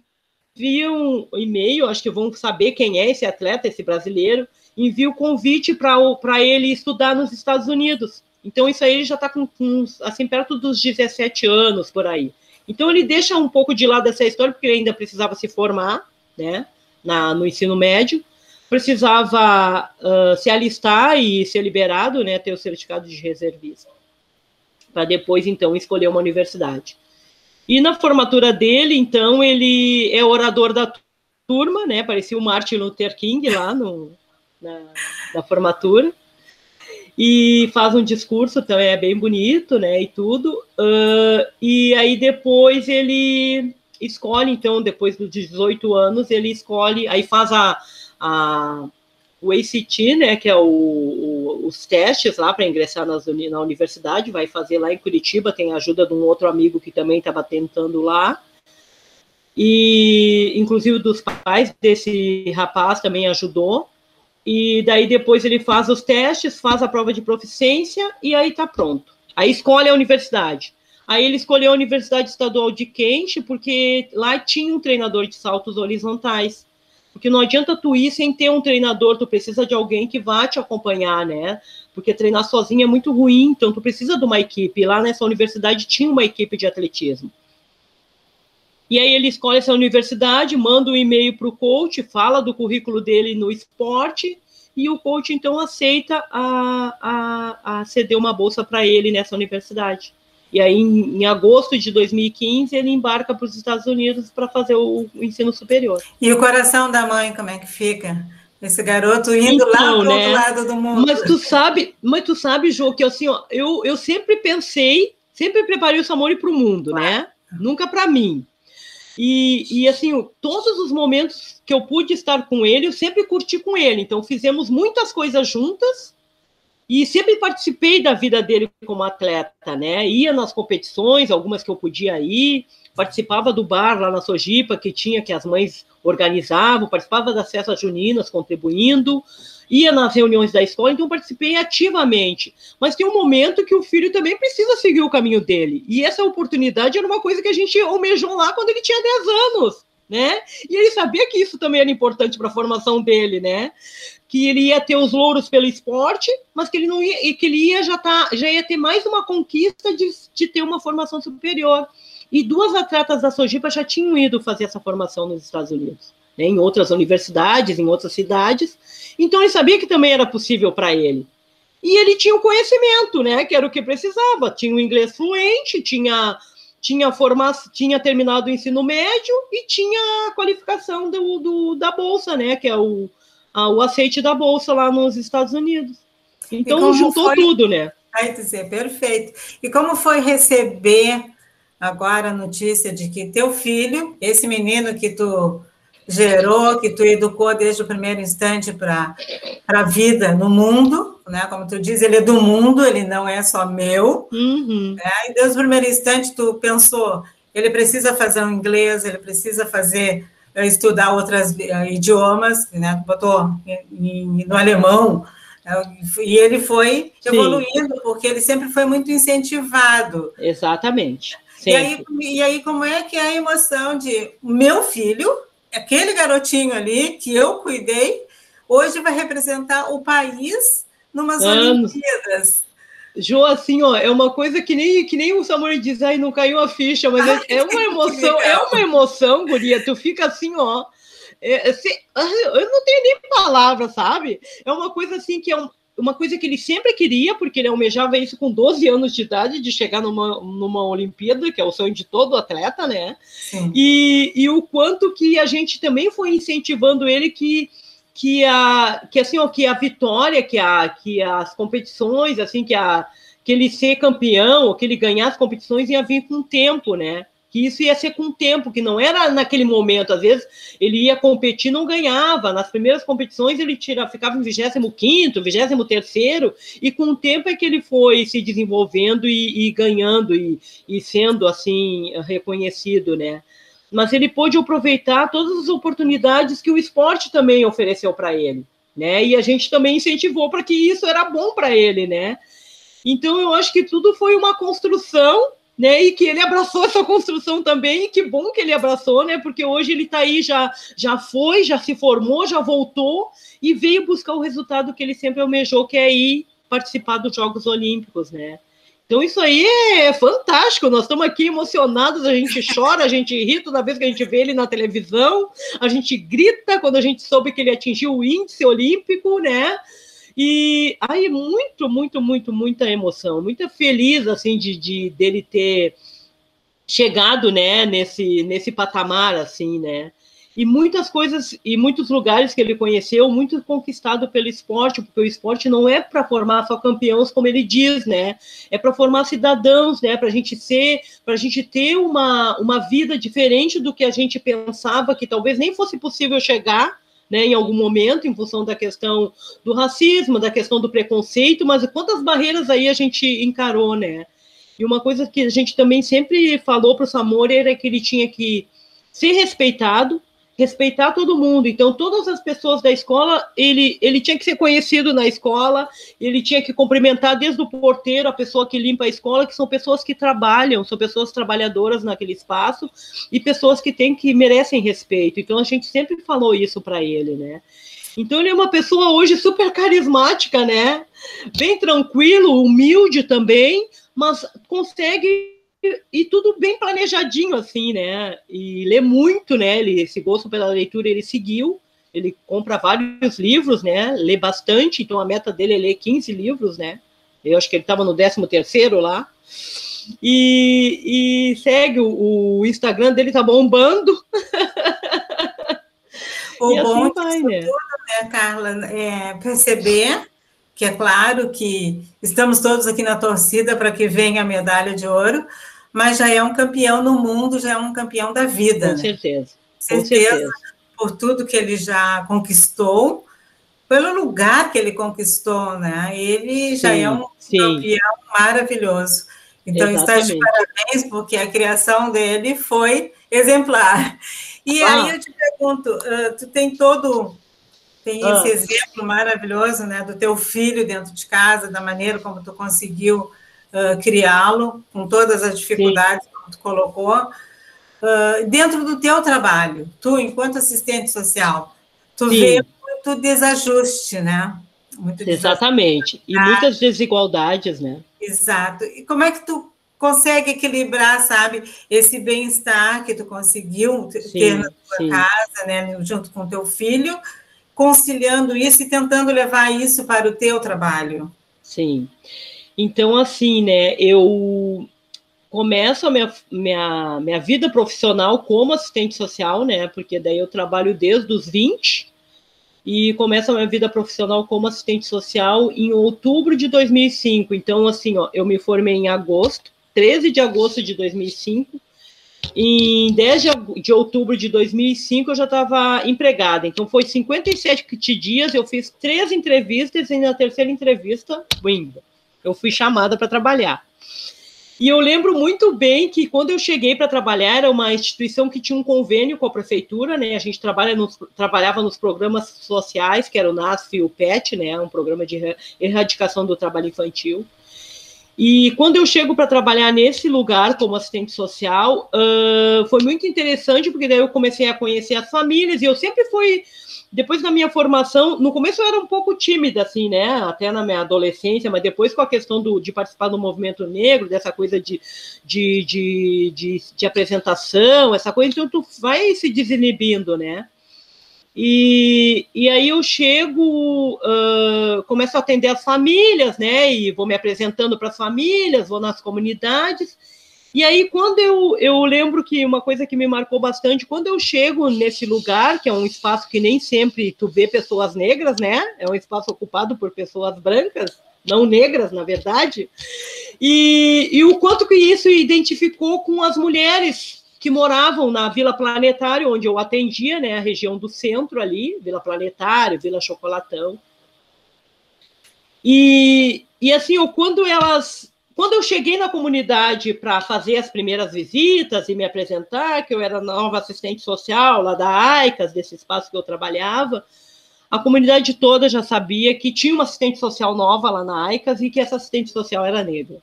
S4: enviam e-mail, acho que vão saber quem é esse atleta, esse brasileiro, envia o convite para ele estudar nos Estados Unidos. Então, isso aí ele já está com, com, assim, perto dos 17 anos, por aí. Então, ele deixa um pouco de lado essa história, porque ele ainda precisava se formar, né, na, no ensino médio, precisava uh, se alistar e ser liberado, né, ter o certificado de reservista, para depois, então, escolher uma universidade. E na formatura dele, então, ele é orador da turma, né, parecia o Martin Luther King lá no, na, formatura e faz um discurso também é bem bonito, né, e tudo. Uh, e aí depois ele escolhe, então, depois dos 18 anos, ele escolhe, aí faz a, a o ACT, né, que é o, o, os testes lá para ingressar nas, na universidade, vai fazer lá em Curitiba, tem a ajuda de um outro amigo que também estava tentando lá. E, inclusive, dos pais desse rapaz também ajudou. E daí depois ele faz os testes, faz a prova de proficiência e aí tá pronto. Aí escolhe a universidade. Aí ele escolheu a Universidade Estadual de Kent, porque lá tinha um treinador de saltos horizontais. Porque não adianta tu ir sem ter um treinador, tu precisa de alguém que vá te acompanhar, né? Porque treinar sozinho é muito ruim, então tu precisa de uma equipe. Lá nessa universidade tinha uma equipe de atletismo. E aí ele escolhe essa universidade, manda um e-mail para o coach, fala do currículo dele no esporte, e o coach então aceita a, a, a ceder uma bolsa para ele nessa universidade. E aí, em, em, agosto de 2015, ele embarca para os Estados Unidos para fazer o, o, ensino superior.
S3: E o coração da mãe, como é que fica? Esse garoto indo então, lá para o né? outro lado do mundo.
S4: Mas tu sabe, mas tu sabe, Jô, que assim, ó, eu, eu sempre pensei, sempre preparei o Samori para o mundo, claro. né? Nunca para mim. E, e assim, todos os momentos que eu pude estar com ele, eu sempre curti com ele. Então, fizemos muitas coisas juntas e sempre participei da vida dele como atleta, né? Ia nas competições, algumas que eu podia ir, participava do bar lá na Sojipa, que tinha, que as mães organizavam, participava das festas juninas, contribuindo, ia nas reuniões da escola, então participei ativamente. Mas tem um momento que o filho também precisa seguir o caminho dele. E essa oportunidade era uma coisa que a gente almejou lá quando ele tinha 10 anos, né? E ele sabia que isso também era importante para a formação dele, né? Que ele ia ter os louros pelo esporte, mas que ele não ia, que ele ia já tá, já ia ter mais uma conquista de, de ter uma formação superior. E duas atletas da Sojipa já tinham ido fazer essa formação nos Estados Unidos, né? em outras universidades, em outras cidades. Então ele sabia que também era possível para ele. E ele tinha o conhecimento, né? Que era o que precisava. Tinha o inglês fluente, tinha tinha formação, tinha terminado o ensino médio e tinha a qualificação do, do da bolsa, né? Que é o, a, o aceite da bolsa lá nos Estados Unidos. Então juntou foi... tudo, né?
S3: Vai dizer, perfeito. E como foi receber agora a notícia de que teu filho, esse menino que tu gerou, que tu educou desde o primeiro instante para a vida no mundo, né? Como tu diz, ele é do mundo, ele não é só meu. Uhum. Né? E desde o primeiro instante tu pensou, ele precisa fazer um inglês, ele precisa fazer eh, estudar outros eh, idiomas, né? Botou no alemão, né? e ele foi Sim. evoluindo, porque ele sempre foi muito incentivado.
S4: Exatamente.
S3: E aí, e aí, como é que é a emoção de meu filho aquele garotinho ali que eu cuidei, hoje vai representar o país numas Anos. Olimpíadas.
S4: Jô, assim, ó, é uma coisa que nem, que nem o Samuel diz, aí não caiu a ficha, mas é, é uma emoção, é uma emoção, Guria, tu fica assim, ó, é, assim, eu não tenho nem palavra, sabe? É uma coisa assim que é um, uma coisa que ele sempre queria, porque ele almejava isso com 12 anos de idade, de chegar numa, numa Olimpíada, que é o sonho de todo atleta, né? E, e o quanto que a gente também foi incentivando ele que que a que assim ó, que a vitória que a que as competições assim que a que ele ser campeão ou que ele ganhar as competições ia vir com o tempo né que isso ia ser com o tempo, que não era naquele momento. Às vezes ele ia competir não ganhava. Nas primeiras competições ele tira, ficava em 25, 23, e com o tempo é que ele foi se desenvolvendo e, e ganhando e, e sendo assim reconhecido, né? Mas ele pôde aproveitar todas as oportunidades que o esporte também ofereceu para ele, né? E a gente também incentivou para que isso era bom para ele, né? Então eu acho que tudo foi uma construção né? E que ele abraçou essa construção também, e que bom que ele abraçou, né? Porque hoje ele está aí, já, já foi, já se formou, já voltou e veio buscar o resultado que ele sempre almejou, que é ir participar dos Jogos Olímpicos, né? Então isso aí é fantástico, nós estamos aqui emocionados, a gente chora, a gente ri toda vez que a gente vê ele na televisão, a gente grita quando a gente soube que ele atingiu o índice olímpico, né? E aí, muito, muito, muito, muita emoção, muita feliz, assim, de, de dele ter chegado, né, nesse, nesse patamar, assim, né, e muitas coisas e muitos lugares que ele conheceu, muito conquistado pelo esporte, porque o esporte não é para formar só campeões, como ele diz, né? É para formar cidadãos, né? Para a gente ser, para a gente ter uma, uma vida diferente do que a gente pensava que talvez nem fosse possível chegar, né, em algum momento, em função da questão do racismo, da questão do preconceito, mas quantas barreiras aí a gente encarou, né? E uma coisa que a gente também sempre falou para o Samori era que ele tinha que ser respeitado, respeitar todo mundo. Então, todas as pessoas da escola, ele, ele tinha que ser conhecido na escola, ele tinha que cumprimentar desde o porteiro, a pessoa que limpa a escola, que são pessoas que trabalham, são pessoas trabalhadoras naquele espaço e pessoas que têm que merecem respeito. Então, a gente sempre falou isso para ele, né? Então, ele é uma pessoa hoje super carismática, né? Bem tranquilo, humilde também, mas consegue e tudo bem planejadinho, assim, né? E lê muito, né? Ele, esse gosto pela leitura ele seguiu. Ele compra vários livros, né? Lê bastante, então a meta dele é ler 15 livros, né? Eu acho que ele estava no 13 terceiro lá. E, e segue o, o, Instagram dele tá bombando.
S3: O e bom assim vai, né? Tudo, né, Carla, é perceber que é claro que estamos todos aqui na torcida para que venha a medalha de ouro, mas já é um campeão no mundo, já é um campeão da vida.
S4: Com certeza.
S3: Com certeza, certeza. por tudo que ele já conquistou, pelo lugar que ele conquistou, né? Ele já é um sim. campeão maravilhoso. Então, Exatamente. está de parabéns, porque a criação dele foi exemplar. E ah. aí eu te pergunto, uh, tu tem todo tem ah. esse exemplo maravilhoso, né, do teu filho dentro de casa, da maneira como tu conseguiu uh, criá-lo, com todas as dificuldades Sim. que tu colocou, uh, dentro do teu trabalho, tu, enquanto assistente social, tu Sim. vê muito desajuste, né?
S4: Muito Exatamente, e muitas desigualdades, né?
S3: Exato. E como é que tu consegue equilibrar, sabe, esse bem-estar que tu conseguiu sim, ter na tua sim. casa, né, junto com teu filho, conciliando isso e tentando levar isso para o teu trabalho?
S4: Sim. Então, assim, né, eu começo a minha, minha, minha vida profissional como assistente social, né, porque daí eu trabalho desde os 20 e começo a minha vida profissional como assistente social em outubro de 2005. Então, assim, ó, eu me formei em agosto, 13 de agosto de 2005, em 10 de outubro de 2005 eu já estava empregada, então foi 57 dias, eu fiz três entrevistas e na terceira entrevista, winda eu fui chamada para trabalhar. E eu lembro muito bem que quando eu cheguei para trabalhar, era uma instituição que tinha um convênio com a prefeitura, né? A gente trabalha nos, trabalhava nos programas sociais, que era o NASF e o PET, né? Um programa de erradicação do trabalho infantil. E quando eu chego para trabalhar nesse lugar como assistente social, uh, foi muito interessante, porque daí eu comecei a conhecer as famílias, e eu sempre fui depois da minha formação, no começo eu era um pouco tímida, assim, né? Até na minha adolescência, mas depois com a questão do, de participar do movimento negro, dessa coisa de, de, de, de, de apresentação, essa coisa, então tu vai se desinibindo, né? E, e aí eu chego, uh, começo a atender as famílias, né? E vou me apresentando para as famílias, vou nas comunidades. E aí, quando eu, eu lembro que uma coisa que me marcou bastante, quando eu chego nesse lugar, que é um espaço que nem sempre tu vê pessoas negras, né? É um espaço ocupado por pessoas brancas, não negras, na verdade. E, e o quanto que isso identificou com as mulheres que moravam na Vila Planetário, onde eu atendia, né? A região do centro ali, Vila Planetário, Vila Chocolatão. E, e assim, quando elas quando eu cheguei na comunidade para fazer as primeiras visitas e me apresentar, que eu era nova assistente social lá da AICAS, desse espaço que eu trabalhava, a comunidade toda já sabia que tinha uma assistente social nova lá na AICAS e que essa assistente social era negra.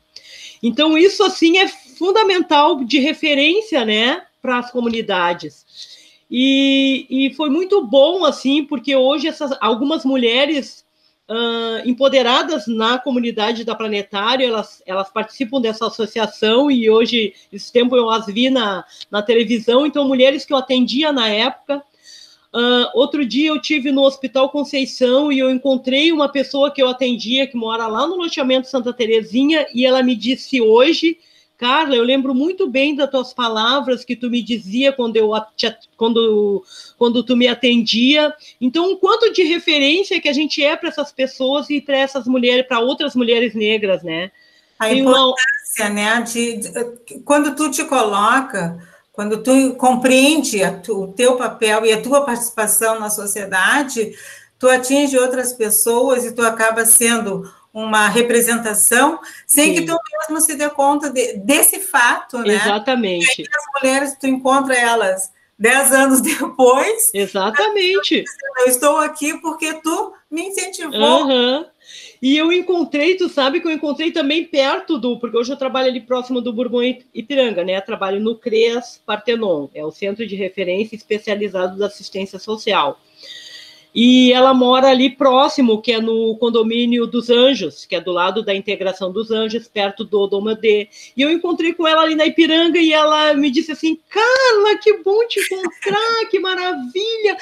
S4: Então, isso, assim, é fundamental de referência, né, para as comunidades. E, e foi muito bom, assim, porque hoje essas, algumas mulheres uh, empoderadas na comunidade da Planetário, elas, elas participam dessa associação e hoje, esse tempo eu as vi na, na televisão, então mulheres que eu atendia na época. Uh, outro dia eu tive no Hospital Conceição e eu encontrei uma pessoa que eu atendia que mora lá no loteamento Santa Terezinha e ela me disse hoje Carla, eu lembro muito bem das tuas palavras que tu me dizia quando eu quando, quando tu me atendia. Então, o quanto de referência que a gente é para essas pessoas e para essas mulheres, para outras mulheres negras, né?
S3: A Tem importância, uma... né, de, de, quando tu te coloca, quando tu compreende tu, o teu papel e a tua participação na sociedade, tu atinge outras pessoas e tu acaba sendo uma representação, sem Sim. que tu mesmo se dê conta de, desse fato, né?
S4: Exatamente.
S3: E as mulheres, tu encontra elas dez anos depois.
S4: Exatamente.
S3: Eu estou aqui porque tu me incentivou.
S4: Uhum. E eu encontrei, tu sabe que eu encontrei também perto do, porque hoje eu trabalho ali próximo do Bourbon Ipiranga, né? Trabalho no CREAS Partenon, é o Centro de Referência Especializado da Assistência Social. E ela mora ali próximo, que é no condomínio dos Anjos, que é do lado da integração dos Anjos, perto do Domadê. E eu encontrei com ela ali na Ipiranga e ela me disse assim: Carla, que bom te encontrar, que maravilha!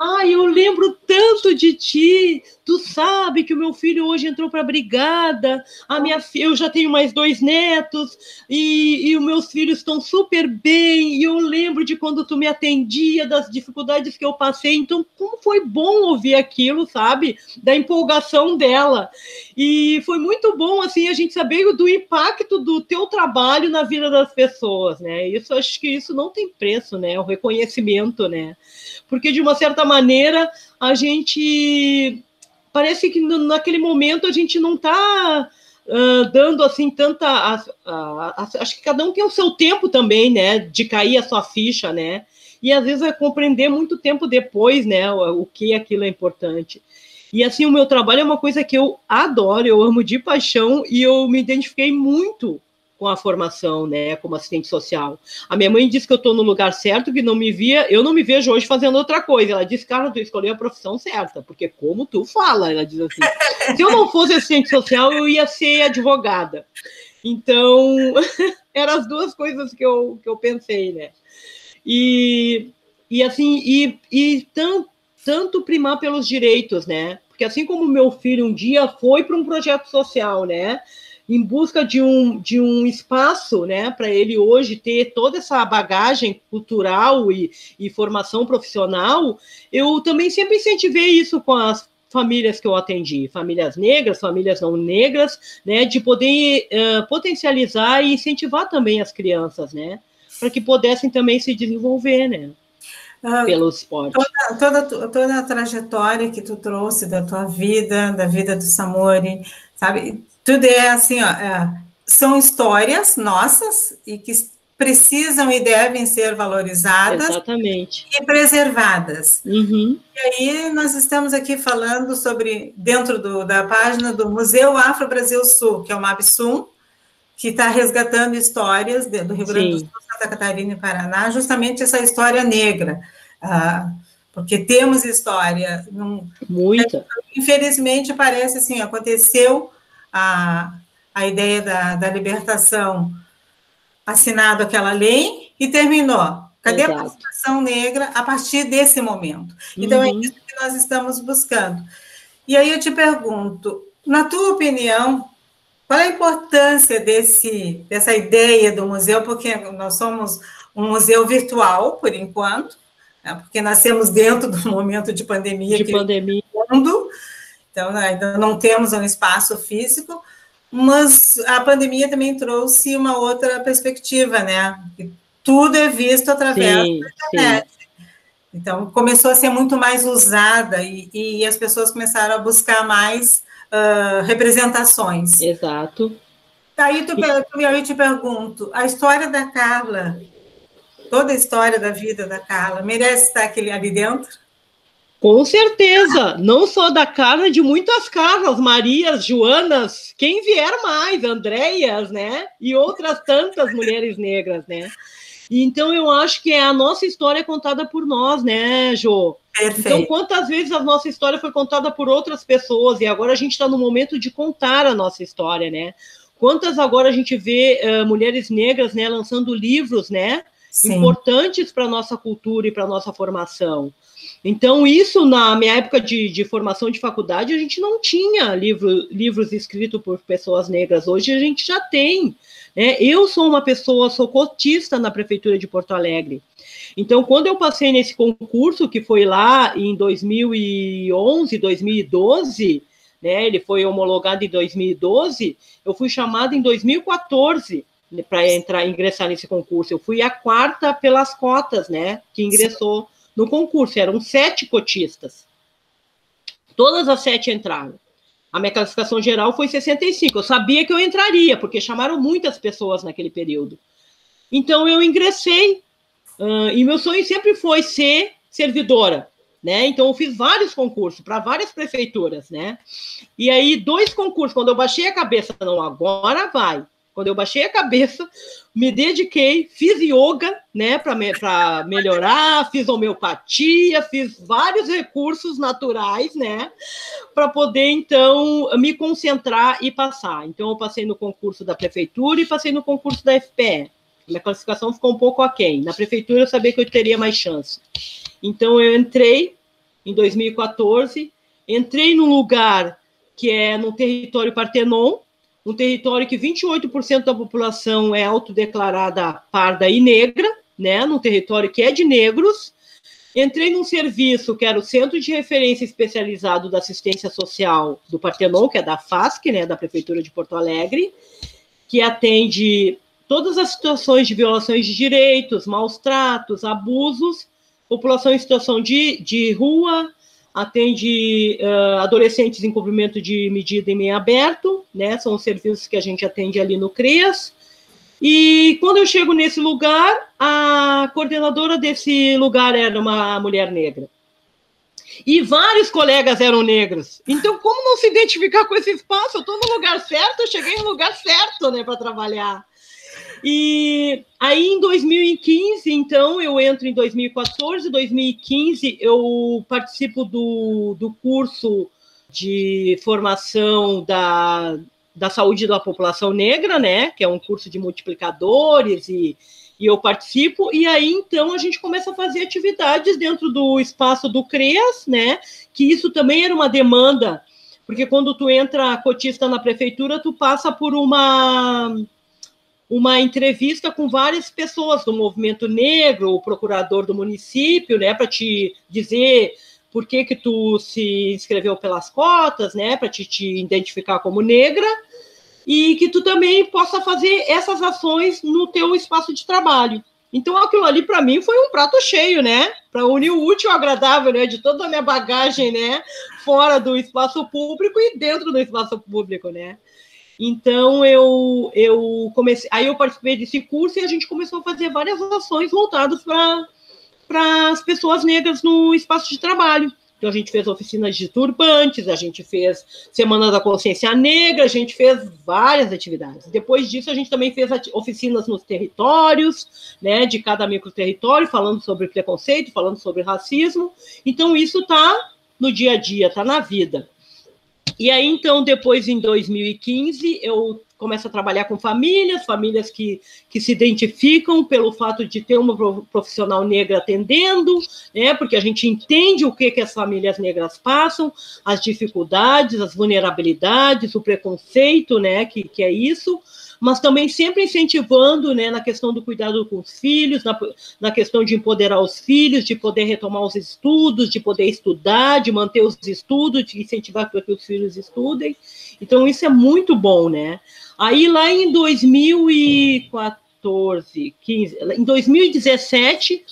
S4: Ai, eu lembro tanto de ti. Tu sabe que o meu filho hoje entrou para a brigada, a minha eu já tenho mais dois netos e, e os meus filhos estão super bem. E eu lembro de quando tu me atendia, das dificuldades que eu passei. Então, como foi bom ouvir aquilo, sabe? Da empolgação dela. E foi muito bom, assim, a gente saber do impacto do teu trabalho na vida das pessoas, né? Isso, acho que isso não tem preço, né? O reconhecimento, né? Porque, de uma certa maneira, a gente parece que naquele momento a gente não está uh, dando assim tanta. A, a, a, acho que cada um tem o seu tempo também, né? De cair a sua ficha, né? E às vezes vai compreender muito tempo depois, né? O, o que aquilo é importante. E assim, o meu trabalho é uma coisa que eu adoro, eu amo de paixão e eu me identifiquei muito com a formação, né, como assistente social. A minha mãe disse que eu estou no lugar certo, que não me via, eu não me vejo hoje fazendo outra coisa. Ela disse, cara, tu escolheu a profissão certa, porque como tu fala, ela diz assim, se eu não fosse assistente social, eu ia ser advogada. Então, eram as duas coisas que eu, que eu pensei, né? E, e assim, e, e tanto, tanto primar pelos direitos, né? Porque assim como meu filho um dia foi para um projeto social, né? Em busca de um, de um espaço né, para ele hoje ter toda essa bagagem cultural e, e formação profissional, eu também sempre incentivei isso com as famílias que eu atendi, famílias negras, famílias não negras, né, de poder uh, potencializar e incentivar também as crianças, né, para que pudessem também se desenvolver, né, uh, pelo esporte.
S3: Toda, toda, toda a trajetória que tu trouxe da tua vida, da vida do Samori, sabe, tudo é assim, ó, é, são histórias nossas e que precisam e devem ser valorizadas
S4: Exatamente.
S3: e preservadas.
S4: Uhum.
S3: E aí nós estamos aqui falando sobre, dentro do, da página do Museu Afro Brasil Sul, que é o MABSUM, que está resgatando histórias do Rio Grande do Sul, Santa Catarina e Paraná, justamente essa história negra. Ah, porque temos história.
S4: Muita.
S3: Infelizmente, parece assim, aconteceu a, a ideia da, da libertação, assinado aquela lei e terminou. Cadê Exato. a participação negra a partir desse momento? Então, é uhum. é isso que nós estamos buscando. E aí eu te pergunto, na tua opinião, qual é a importância desse, dessa ideia do museu? Porque nós somos um museu virtual, por enquanto, né? porque nascemos dentro do momento de pandemia.
S4: De pandemia.
S3: Mundo, então, né, ainda não temos um espaço físico, mas a pandemia também trouxe uma outra perspectiva, né? Tudo é visto através sim, da internet. Sim. Então, começou a ser muito mais usada e, e as pessoas começaram a buscar mais uh, representações.
S4: Exato.
S3: Aí tu, eu te pergunto, a história da Carla, toda a história da vida da Carla, merece estar aqui, ali dentro?
S4: Com certeza, não só da Carla, de muitas Carlas, Marias, Joanas, quem vier mais, Andréias, né? E outras tantas mulheres negras, né? Então eu acho que é a nossa história contada por nós, né, Jo? Perfeito. Então, quantas vezes a nossa história foi contada por outras pessoas e agora a gente está no momento de contar a nossa história, né? Quantas agora a gente vê uh, mulheres negras, né, lançando livros, né? Sim. Importantes para a nossa cultura e para a nossa formação. Então, isso na minha época de, de formação de faculdade, a gente não tinha livro, livros escritos por pessoas negras. Hoje a gente já tem. Né? Eu sou uma pessoa, sou cotista na Prefeitura de Porto Alegre. Então, quando eu passei nesse concurso, que foi lá em 2011, 2012, né, ele foi homologado em 2012, eu fui chamada em 2014 para entrar, ingressar nesse concurso. Eu fui a quarta pelas cotas, né, que ingressou no concurso. Eram sete cotistas. Todas as sete entraram. A minha classificação geral foi 65. Eu sabia que eu entraria, porque chamaram muitas pessoas naquele período. Então eu ingressei Uh, e meu sonho sempre foi ser servidora, né? Então eu fiz vários concursos para várias prefeituras, né? E aí dois concursos, quando eu baixei a cabeça, não, agora vai. Quando eu baixei a cabeça, me dediquei, fiz yoga, né, para me, melhorar, fiz homeopatia, fiz vários recursos naturais, né, para poder então me concentrar e passar. Então eu passei no concurso da prefeitura e passei no concurso da FPE. Minha classificação ficou um pouco aquém. Na prefeitura eu sabia que eu teria mais chance. Então eu entrei em 2014, entrei num lugar que é no território Partenon, um território que 28% da população é autodeclarada parda e negra, né, num território que é de negros. Entrei num serviço que era o Centro de Referência Especializado da Assistência Social do Partenon, que é da FASC, né, da Prefeitura de Porto Alegre, que atende todas as situações de violações de direitos, maus tratos, abusos, população em situação de, de rua, atende uh, adolescentes em cumprimento de medida em meio aberto, né? São os serviços que a gente atende ali no CREAS. E quando eu chego nesse lugar, a coordenadora desse lugar era uma mulher negra. E vários colegas eram negros. Então, como não se identificar com esse espaço? Eu estou no lugar certo, eu cheguei no lugar certo, né, para trabalhar. E aí em 2015, então, eu entro em 2014, 2015 eu participo do, do curso de formação da, da saúde da população negra, né? Que é um curso de multiplicadores e, e eu participo, e aí então a gente começa a fazer atividades dentro do espaço do CREAS, né? Que isso também era uma demanda, porque quando tu entra cotista na prefeitura, tu passa por uma uma entrevista com várias pessoas do movimento negro, o procurador do município, né, para te dizer por que que tu se inscreveu pelas cotas, né, para te, te identificar como negra, e que tu também possa fazer essas ações no teu espaço de trabalho. Então, aquilo ali, para mim, foi um prato cheio, né? Para unir o útil ao agradável, né? De toda a minha bagagem, né? Fora do espaço público e dentro do espaço público, né? Então eu, eu comecei, aí eu participei desse curso e a gente começou a fazer várias ações voltadas para as pessoas negras no espaço de trabalho. Então a gente fez oficinas de turbantes, a gente fez Semana da Consciência Negra, a gente fez várias atividades. Depois disso, a gente também fez oficinas nos territórios, né, de cada microterritório, falando sobre preconceito, falando sobre racismo. Então isso está no dia a dia, está na vida. E aí, então, depois, em 2015, eu começo a trabalhar com famílias, famílias que, que se identificam pelo fato de ter uma profissional negra atendendo, né, porque a gente entende o que, que as famílias negras passam, as dificuldades, as vulnerabilidades, o preconceito, né, que, que é isso, mas também sempre incentivando né, na questão do cuidado com os filhos, na, na questão de empoderar os filhos, de poder retomar os estudos, de poder estudar, de manter os estudos, de incentivar para que os filhos estudem. Então, isso é muito bom, né? Aí, lá em 2014, 15, em 2017,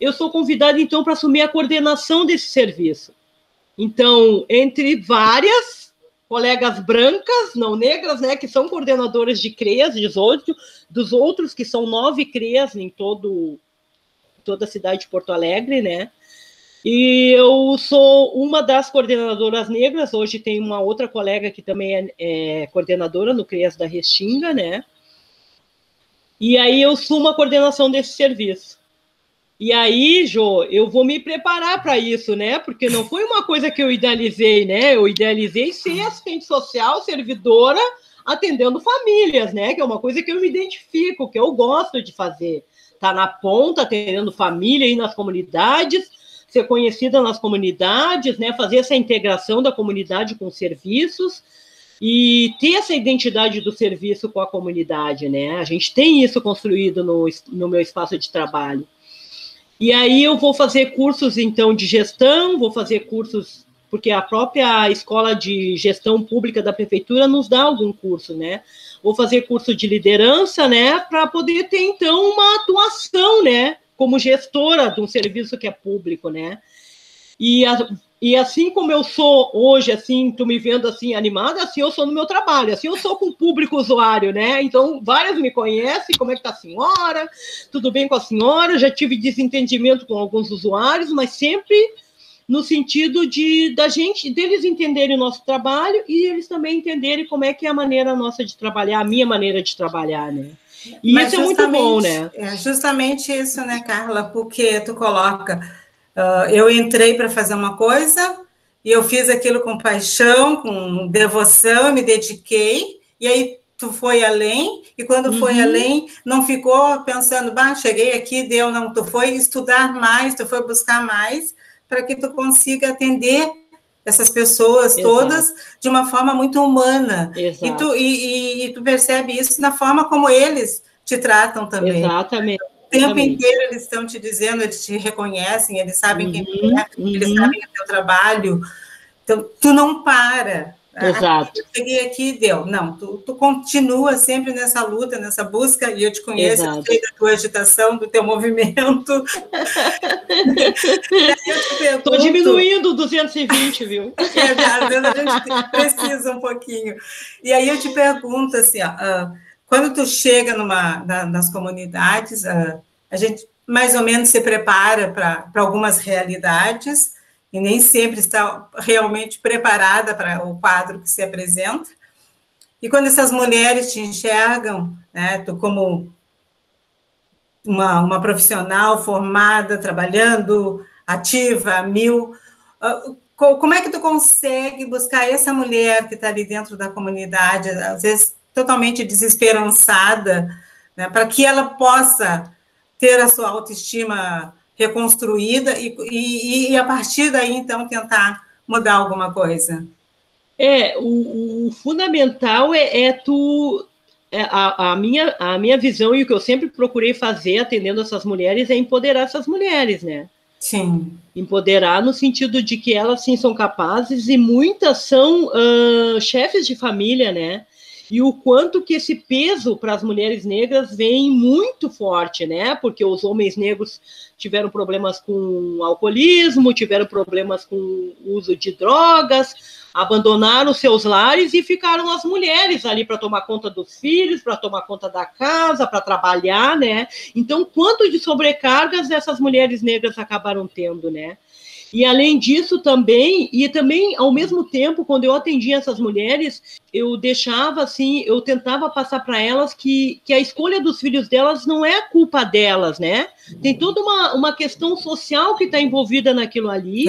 S4: eu sou convidada, então, para assumir a coordenação desse serviço. Então, entre várias, colegas brancas, não negras, né, que são coordenadoras de CREAS, 18, dos outros que são nove CREAS em todo, toda a cidade de Porto Alegre, né, e eu sou uma das coordenadoras negras, hoje tem uma outra colega que também é, é coordenadora no CREAS da Restinga, né, e aí eu sou uma coordenação desse serviço. E aí, Jô, eu vou me preparar para isso, né? Porque não foi uma coisa que eu idealizei, né? Eu idealizei ser assistente social, servidora, atendendo famílias, né? Que é uma coisa que eu me identifico, que eu gosto de fazer. Tá na ponta, atendendo família aí nas comunidades, ser conhecida nas comunidades, né? Fazer essa integração da comunidade com serviços e ter essa identidade do serviço com a comunidade, né? A gente tem isso construído no, no meu espaço de trabalho. E aí eu vou fazer cursos, então, de gestão, vou fazer cursos, porque a própria escola de gestão pública da prefeitura nos dá algum curso, né? Vou fazer curso de liderança, né, para poder ter, então, uma atuação, né, como gestora de um serviço que é público, né? E a, E assim como eu sou hoje, assim, tu me vendo assim animada, assim eu sou no meu trabalho, assim eu sou com o público usuário, né? Então, várias me conhecem, como é que tá a senhora? Tudo bem com a senhora? Já tive desentendimento com alguns usuários, mas sempre no sentido de da gente deles entenderem o nosso trabalho e eles também entenderem como é que é a maneira nossa de trabalhar, a minha maneira de trabalhar, né? E Mas isso é muito bom, né?
S3: É justamente isso, né, Carla? Porque tu coloca Uh, eu entrei para fazer uma coisa e eu fiz aquilo com paixão, com devoção, me dediquei, e aí tu foi além, e quando uhum. foi além, não ficou pensando, bah, cheguei aqui, deu, não, tu foi estudar mais, tu foi buscar mais, para que tu consiga atender essas pessoas Exato. todas de uma forma muito humana. Exato. E tu, e, e, e tu percebe isso na forma como eles te tratam também.
S4: Exatamente
S3: tempo inteiro eles estão te dizendo, eles te reconhecem, eles sabem uhum, quem tu é, uhum. eles sabem o teu trabalho. Então, tu não para.
S4: Exato.
S3: Eu cheguei aqui e deu. Não, tu, tu continua sempre nessa luta, nessa busca, e eu te conheço, Exato. sei da tua agitação, do teu movimento.
S4: Estou diminuindo 220, viu?
S3: É, às vezes a gente precisa um pouquinho. E aí eu te pergunto assim, ó, uh, quando tu chega numa, na, nas comunidades, a, a gente mais ou menos se prepara para algumas realidades e nem sempre está realmente preparada para o quadro que se apresenta. E quando essas mulheres te enxergam, né, tu como uma, uma profissional formada, trabalhando, ativa, mil, ah, como é que tu consegue buscar essa mulher que está ali dentro da comunidade, às vezes totalmente desesperançada, né, para que ela possa ter a sua autoestima reconstruída e, e, e, a partir daí, então, tentar mudar alguma coisa.
S4: É, o, o fundamental é, é tu. É, a, a, minha, a minha visão e o que eu sempre procurei fazer atendendo essas mulheres é empoderar essas mulheres, né?
S3: Sim.
S4: Empoderar no sentido de que elas sim são capazes e muitas são uh, chefes de família, né? E o quanto que esse peso para as mulheres negras vem muito forte, né? Porque os homens negros tiveram problemas com alcoolismo, tiveram problemas com uso de drogas, abandonaram seus lares e ficaram as mulheres ali para tomar conta dos filhos, para tomar conta da casa, para trabalhar, né? Então, quanto de sobrecargas essas mulheres negras acabaram tendo, né? E além disso também, e também ao mesmo tempo, quando eu atendia essas mulheres, eu deixava assim, eu tentava passar para elas que, que a escolha dos filhos delas não é culpa delas, né? Tem toda uma, uma questão social que está envolvida naquilo ali.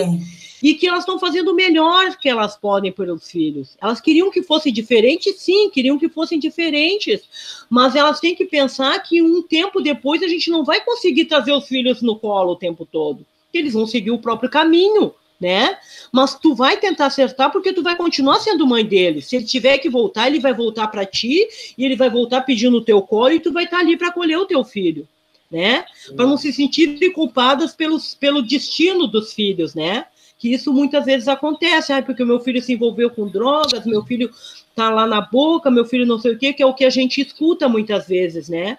S4: E que elas estão fazendo o melhor que elas podem pelos filhos. Elas queriam que fossem diferentes, sim, queriam que fossem diferentes, mas elas têm que pensar que um tempo depois a gente não vai conseguir trazer os filhos no colo o tempo todo que eles vão seguir o próprio caminho, né? Mas tu vai tentar acertar porque tu vai continuar sendo mãe dele. Se ele tiver que voltar, ele vai voltar para ti e ele vai voltar pedindo o teu colo e tu vai estar tá ali para acolher o teu filho, né? Para não se sentirem culpadas pelos, pelo destino dos filhos, né? Que isso muitas vezes acontece, ah, porque meu filho se envolveu com drogas, meu filho tá lá na boca, meu filho não sei o quê, que é o que a gente escuta muitas vezes, né?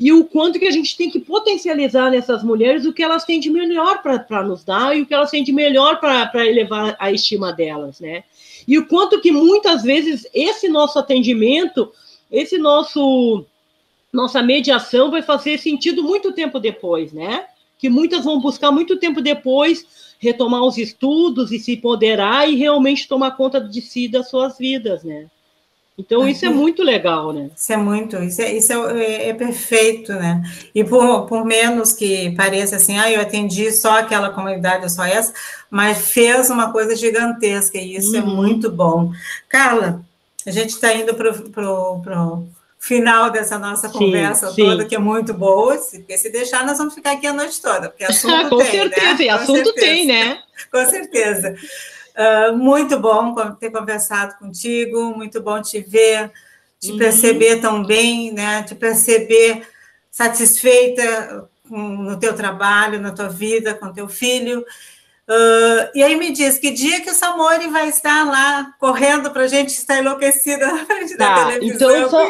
S4: E o quanto que a gente tem que potencializar nessas mulheres o que elas têm de melhor para nos dar e o que elas têm de melhor para elevar a estima delas, né? E o quanto que muitas vezes esse nosso atendimento, esse nosso nossa mediação vai fazer sentido muito tempo depois, né? Que muitas vão buscar muito tempo depois retomar os estudos e se empoderar e realmente tomar conta de si das suas vidas, né? Então, isso é muito legal, né?
S3: Isso é muito, isso é, isso é, é, é, perfeito, né? E por, por menos que pareça assim, ah, eu atendi só aquela comunidade, só essa, mas fez uma coisa gigantesca, e isso é uhum. é muito bom. Carla, a gente está indo para o final dessa nossa conversa sim. toda, que é muito boa, porque se deixar, nós vamos ficar aqui a noite toda, porque assunto
S4: Com
S3: tem,
S4: certeza,
S3: né?
S4: Com assunto certeza. tem, né?
S3: Com certeza. Uh, muito bom ter conversado contigo, muito bom te ver, te uhum. perceber tão bem, né? Te perceber satisfeita no teu trabalho, na tua vida, com teu filho. Uh, e aí me diz, que dia que o Samori vai estar lá correndo para a gente estar enlouquecida na frente tá, da televisão?
S4: Então, só,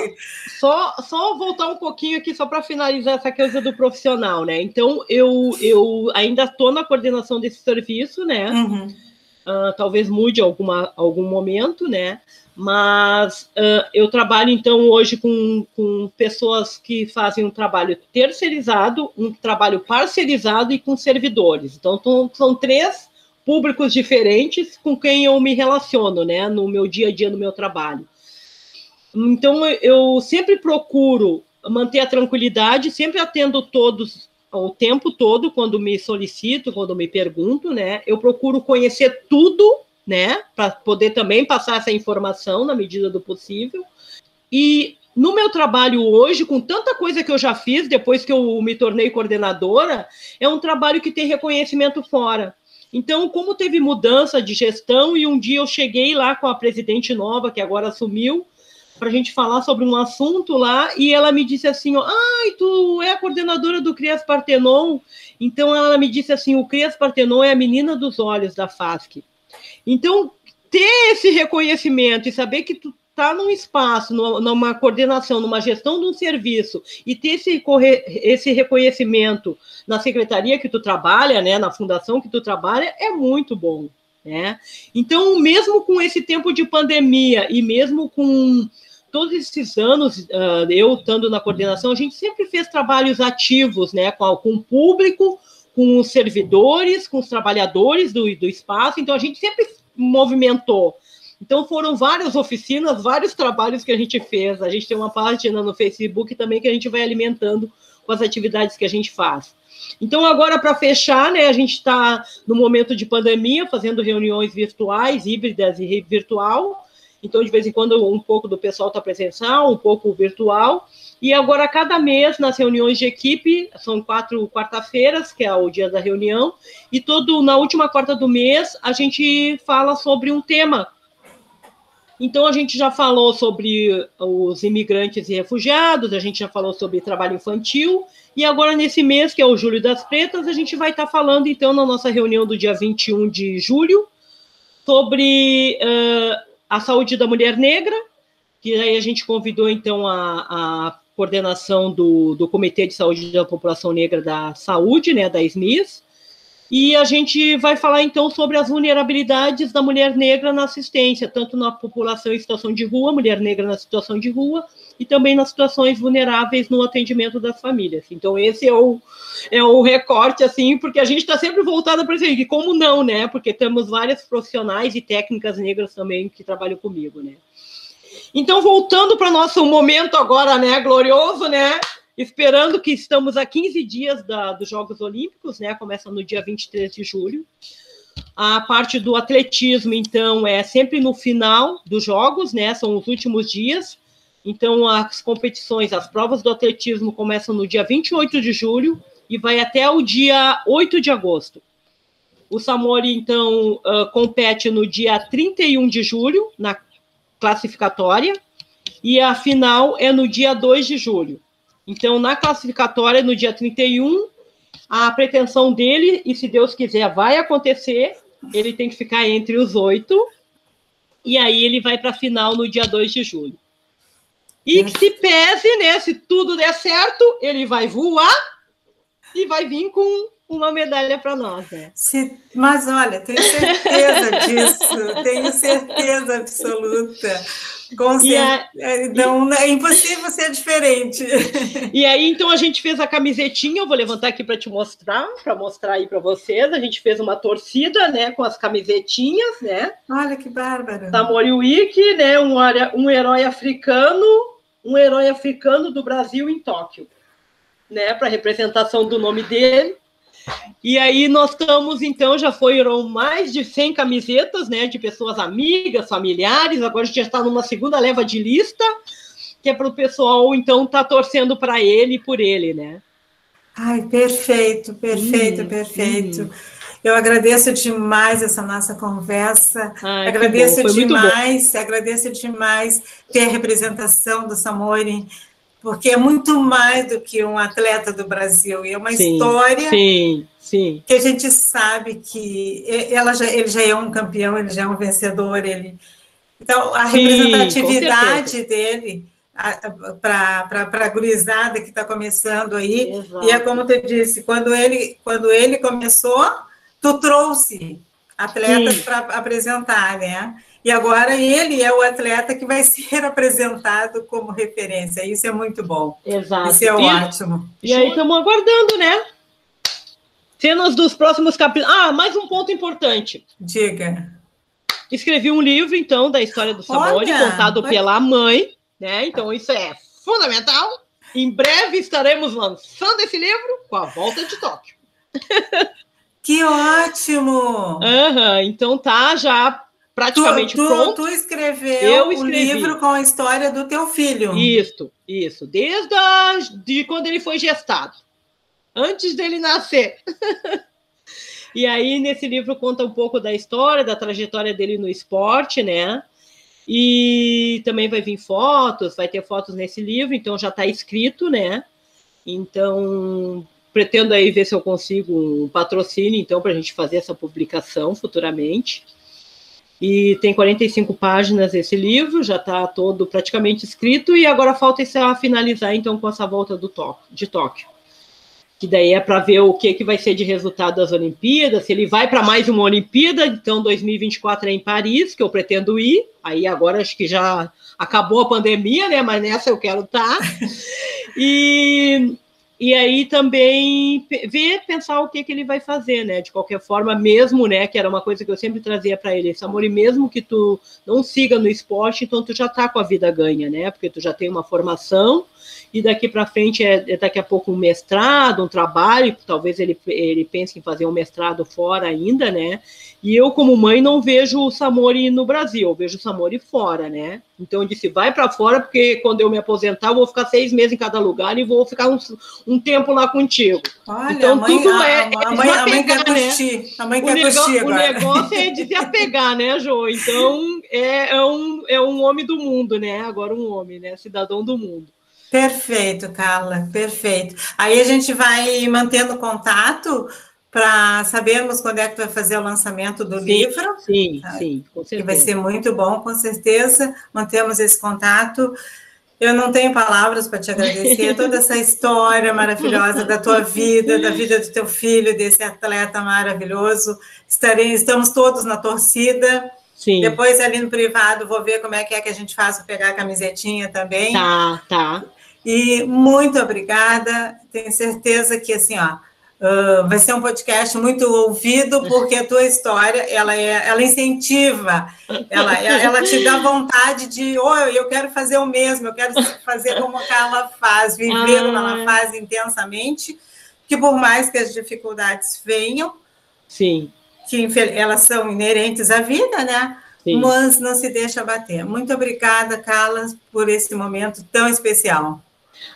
S4: só, só voltar um pouquinho aqui, só para finalizar essa coisa do profissional, né? Então, eu, eu ainda estou na coordenação desse serviço, né? Uhum. Uh, talvez mude alguma, algum momento, né? Mas uh, eu trabalho, então, hoje com, com pessoas que fazem um trabalho terceirizado, um trabalho parcerizado e com servidores. Então, são três públicos diferentes com quem eu me relaciono, né, no meu dia a dia, no meu trabalho. Então, eu sempre procuro manter a tranquilidade, sempre atendo todos o tempo todo quando me solicito, quando me pergunto, né? Eu procuro conhecer tudo, né, para poder também passar essa informação na medida do possível. E no meu trabalho hoje, com tanta coisa que eu já fiz depois que eu me tornei coordenadora, é um trabalho que tem reconhecimento fora. Então, como teve mudança de gestão, e um dia eu cheguei lá com a presidente nova, que agora assumiu, para a gente falar sobre um assunto lá, e ela me disse assim: ai, tu é a coordenadora do Crias Partenon. Então, ela me disse assim: o Crias Partenon é a menina dos olhos da FASC. Então, ter esse reconhecimento e saber que tu estar tá num espaço, numa coordenação, numa gestão de um serviço e ter esse, esse reconhecimento na secretaria que tu trabalha, né, na fundação que tu trabalha, é muito bom, né? Então, mesmo com esse tempo de pandemia e mesmo com todos esses anos, uh, eu estando na coordenação, a gente sempre fez trabalhos ativos, né, com, com o público, com os servidores, com os trabalhadores do, do espaço, então a gente sempre movimentou então foram várias oficinas, vários trabalhos que a gente fez. A gente tem uma página no Facebook também que a gente vai alimentando com as atividades que a gente faz. Então, agora, para fechar, né, a gente está no momento de pandemia, fazendo reuniões virtuais, híbridas e virtual. Então, de vez em quando, um pouco do pessoal está presencial, um pouco virtual. E agora, cada mês, nas reuniões de equipe, são quatro quarta-feiras, que é o dia da reunião, e todo na última quarta do mês, a gente fala sobre um tema então, a gente já falou sobre os imigrantes e refugiados, a gente já falou sobre trabalho infantil, e agora, nesse mês, que é o Julho das Pretas, a gente vai estar falando, então, na nossa reunião do dia 21 de julho, sobre uh, a saúde da mulher negra, que aí a gente convidou, então, a, a coordenação do, do Comitê de Saúde da População Negra da Saúde, né, da SMIS, e a gente vai falar então sobre as vulnerabilidades da mulher negra na assistência, tanto na população em situação de rua, mulher negra na situação de rua, e também nas situações vulneráveis no atendimento das famílias. Então, esse é o, é o recorte, assim, porque a gente está sempre voltada para isso aí, como não, né? Porque temos várias profissionais e técnicas negras também que trabalham comigo, né? Então, voltando para nosso momento agora, né, glorioso, né? esperando que estamos a 15 dias da, dos Jogos Olímpicos, né? Começa no dia 23 de julho. A parte do atletismo, então, é sempre no final dos Jogos, né? São os últimos dias. Então, as competições, as provas do atletismo começam no dia 28 de julho e vai até o dia 8 de agosto. O Samori, então, uh, compete no dia 31 de julho, na classificatória, e a final é no dia 2 de julho. Então, na classificatória, no dia 31, a pretensão dele, e se Deus quiser, vai acontecer, ele tem que ficar entre os oito, e aí ele vai para a final no dia 2 de julho. E que se pese, né? Se tudo der certo, ele vai voar e vai vir com uma medalha para nós, né?
S3: Se, mas olha, tenho certeza disso, tenho certeza absoluta. Com certeza. É, então, e, é impossível ser diferente.
S4: E aí, então, a gente fez a camisetinha, eu vou levantar aqui para te mostrar, para mostrar aí para vocês. A gente fez uma torcida, né, com as camisetinhas, né?
S3: Olha que bárbaro.
S4: Tamori Wiki, né, um, um herói africano, um herói africano do Brasil em Tóquio, né, para representação do nome dele. E aí nós estamos, então, já foram mais de 100 camisetas, né, de pessoas amigas, familiares, agora a gente já está numa segunda leva de lista, que é para o pessoal, então, tá torcendo para ele e por ele, né.
S3: Ai, perfeito, perfeito, hum, perfeito. Hum. Eu agradeço demais essa nossa conversa. Ai, agradeço demais, agradeço demais ter a representação do Samori porque é muito mais do que um atleta do Brasil, e é uma sim, história
S4: sim, sim.
S3: que a gente sabe que ela já, ele já é um campeão, ele já é um vencedor, ele... Então, a representatividade dele para a gurizada que está começando aí, Exato. e é como tu disse, quando ele, quando ele começou, tu trouxe atletas para apresentar, né? E agora ele é o atleta que vai ser apresentado como referência. Isso é muito bom.
S4: Exato.
S3: Isso é e, ótimo.
S4: E aí estamos aguardando, né? Cenas dos próximos capítulos. Ah, mais um ponto importante.
S3: Diga.
S4: Escrevi um livro, então, da história do Samori, contado pela mãe, né? Então, isso é fundamental. Em breve estaremos lançando esse livro com a volta de Tóquio.
S3: Que ótimo!
S4: Uhum, então tá já praticamente
S3: tu, tu,
S4: pronto.
S3: Tu escreveu o livro com a história do teu filho.
S4: Isso, isso. Desde a, de quando ele foi gestado. Antes dele nascer. e aí, nesse livro, conta um pouco da história, da trajetória dele no esporte, né? E também vai vir fotos, vai ter fotos nesse livro, então já está escrito, né? Então, pretendo aí ver se eu consigo um patrocínio, então, para a gente fazer essa publicação futuramente. E tem 45 páginas esse livro, já está todo praticamente escrito, e agora falta isso a finalizar, então, com essa volta do Tóquio, de Tóquio. Que daí é para ver o que, que vai ser de resultado das Olimpíadas, se ele vai para mais uma Olimpíada, então 2024 é em Paris, que eu pretendo ir, aí agora acho que já acabou a pandemia, né, mas nessa eu quero estar. Tá. E, e aí também ver, pensar o que, que ele vai fazer, né? De qualquer forma, mesmo, né? Que era uma coisa que eu sempre trazia para ele, Samori, mesmo que tu não siga no esporte, então tu já tá com a vida ganha, né? Porque tu já tem uma formação e daqui para frente é, é, daqui a pouco um mestrado, um trabalho, talvez ele, ele pense em fazer um mestrado fora ainda, né? E eu, como mãe, não vejo o Samori no Brasil, eu vejo o Samori fora, né? Então eu disse, vai para fora, porque quando eu me aposentar, eu vou ficar seis meses em cada lugar e vou ficar um, um tempo lá contigo.
S3: Olha, então mãe, tudo a, é. A, a, mãe, a mãe quer né? curtir. A mãe quer curtir
S4: agora. O negócio é desapegar, né, Jô? Então é, é, um, é um homem do mundo, né? Agora um homem, né? Cidadão do mundo.
S3: Perfeito, Carla, perfeito. Aí a gente vai mantendo contato para sabermos quando é que vai fazer o lançamento do
S4: sim,
S3: livro.
S4: Sim, tá? sim, com certeza.
S3: Que vai ser muito bom, com certeza. Mantemos esse contato. Eu não tenho palavras para te agradecer toda essa história maravilhosa da tua vida, da vida do teu filho, desse atleta maravilhoso. Estarei, estamos todos na torcida.
S4: Sim.
S3: Depois ali no privado vou ver como é que é que a gente faz para pegar a camisetinha também.
S4: Tá, tá.
S3: E muito obrigada. Tenho certeza que assim, ó, uh, vai ser um podcast muito ouvido, porque a tua história ela, é, ela incentiva, ela, ela te dá vontade de, oh, eu quero fazer o mesmo, eu quero fazer como a Carla faz, viver ah. como ela faz intensamente, que por mais que as dificuldades venham,
S4: Sim.
S3: que elas são inerentes à vida, né? Sim. Mas não se deixa bater. Muito obrigada, Carla, por esse momento tão especial.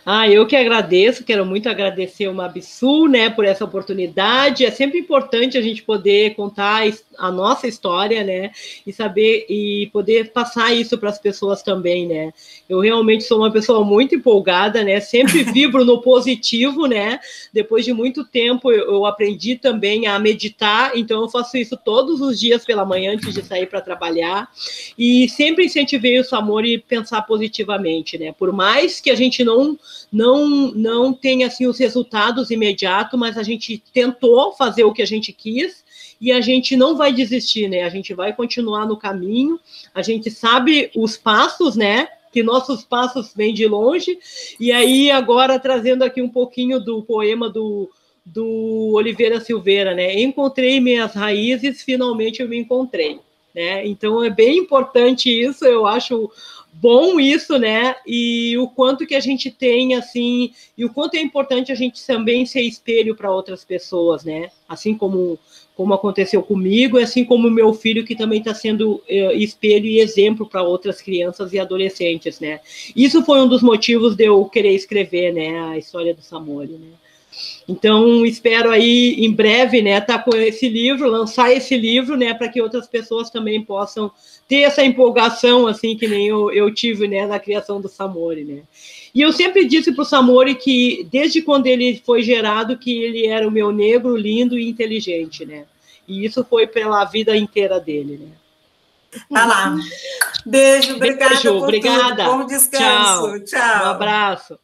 S4: Ah, eu que agradeço, quero muito agradecer o Mabsul, né, por essa oportunidade. É sempre importante a gente poder contar a nossa história, né, e saber e poder passar isso para as pessoas também, né. Eu realmente sou uma pessoa muito empolgada, né, sempre vibro no positivo, né. Depois de muito tempo eu, eu aprendi também a meditar, então eu faço isso todos os dias pela manhã antes de sair para trabalhar e sempre incentivei o Samori pensar positivamente, né. Por mais que a gente não não não tem assim os resultados imediatos, mas a gente tentou fazer o que a gente quis e a gente não vai desistir, né? A gente vai continuar no caminho. A gente sabe os passos, né? Que nossos passos vêm de longe. E aí agora trazendo aqui um pouquinho do poema do do Oliveira Silveira, né? Encontrei minhas raízes, finalmente eu me encontrei, né? Então é bem importante isso, eu acho bom isso, né? E o quanto que a gente tem, assim, e o quanto é importante a gente também ser espelho para outras pessoas, né? Assim como, como aconteceu comigo, assim como meu filho, que também está sendo é, espelho e exemplo para outras crianças e adolescentes, né? Isso foi um dos motivos de eu querer escrever, né? A história do Samori, né? Então, espero aí em breve, né, estar tá com esse livro, lançar esse livro, né, para que outras pessoas também possam ter essa empolgação, assim, que nem eu, eu tive, né, na criação do Samori, né. E eu sempre disse para o Samori que, desde quando ele foi gerado, que ele era o meu negro, lindo e inteligente, né. E isso foi pela vida inteira dele, né.
S3: Tá lá. Beijo, obrigada.
S4: Beijo, obrigada.
S3: Tudo. Bom descanso.
S4: Tchau. Tchau. Um abraço.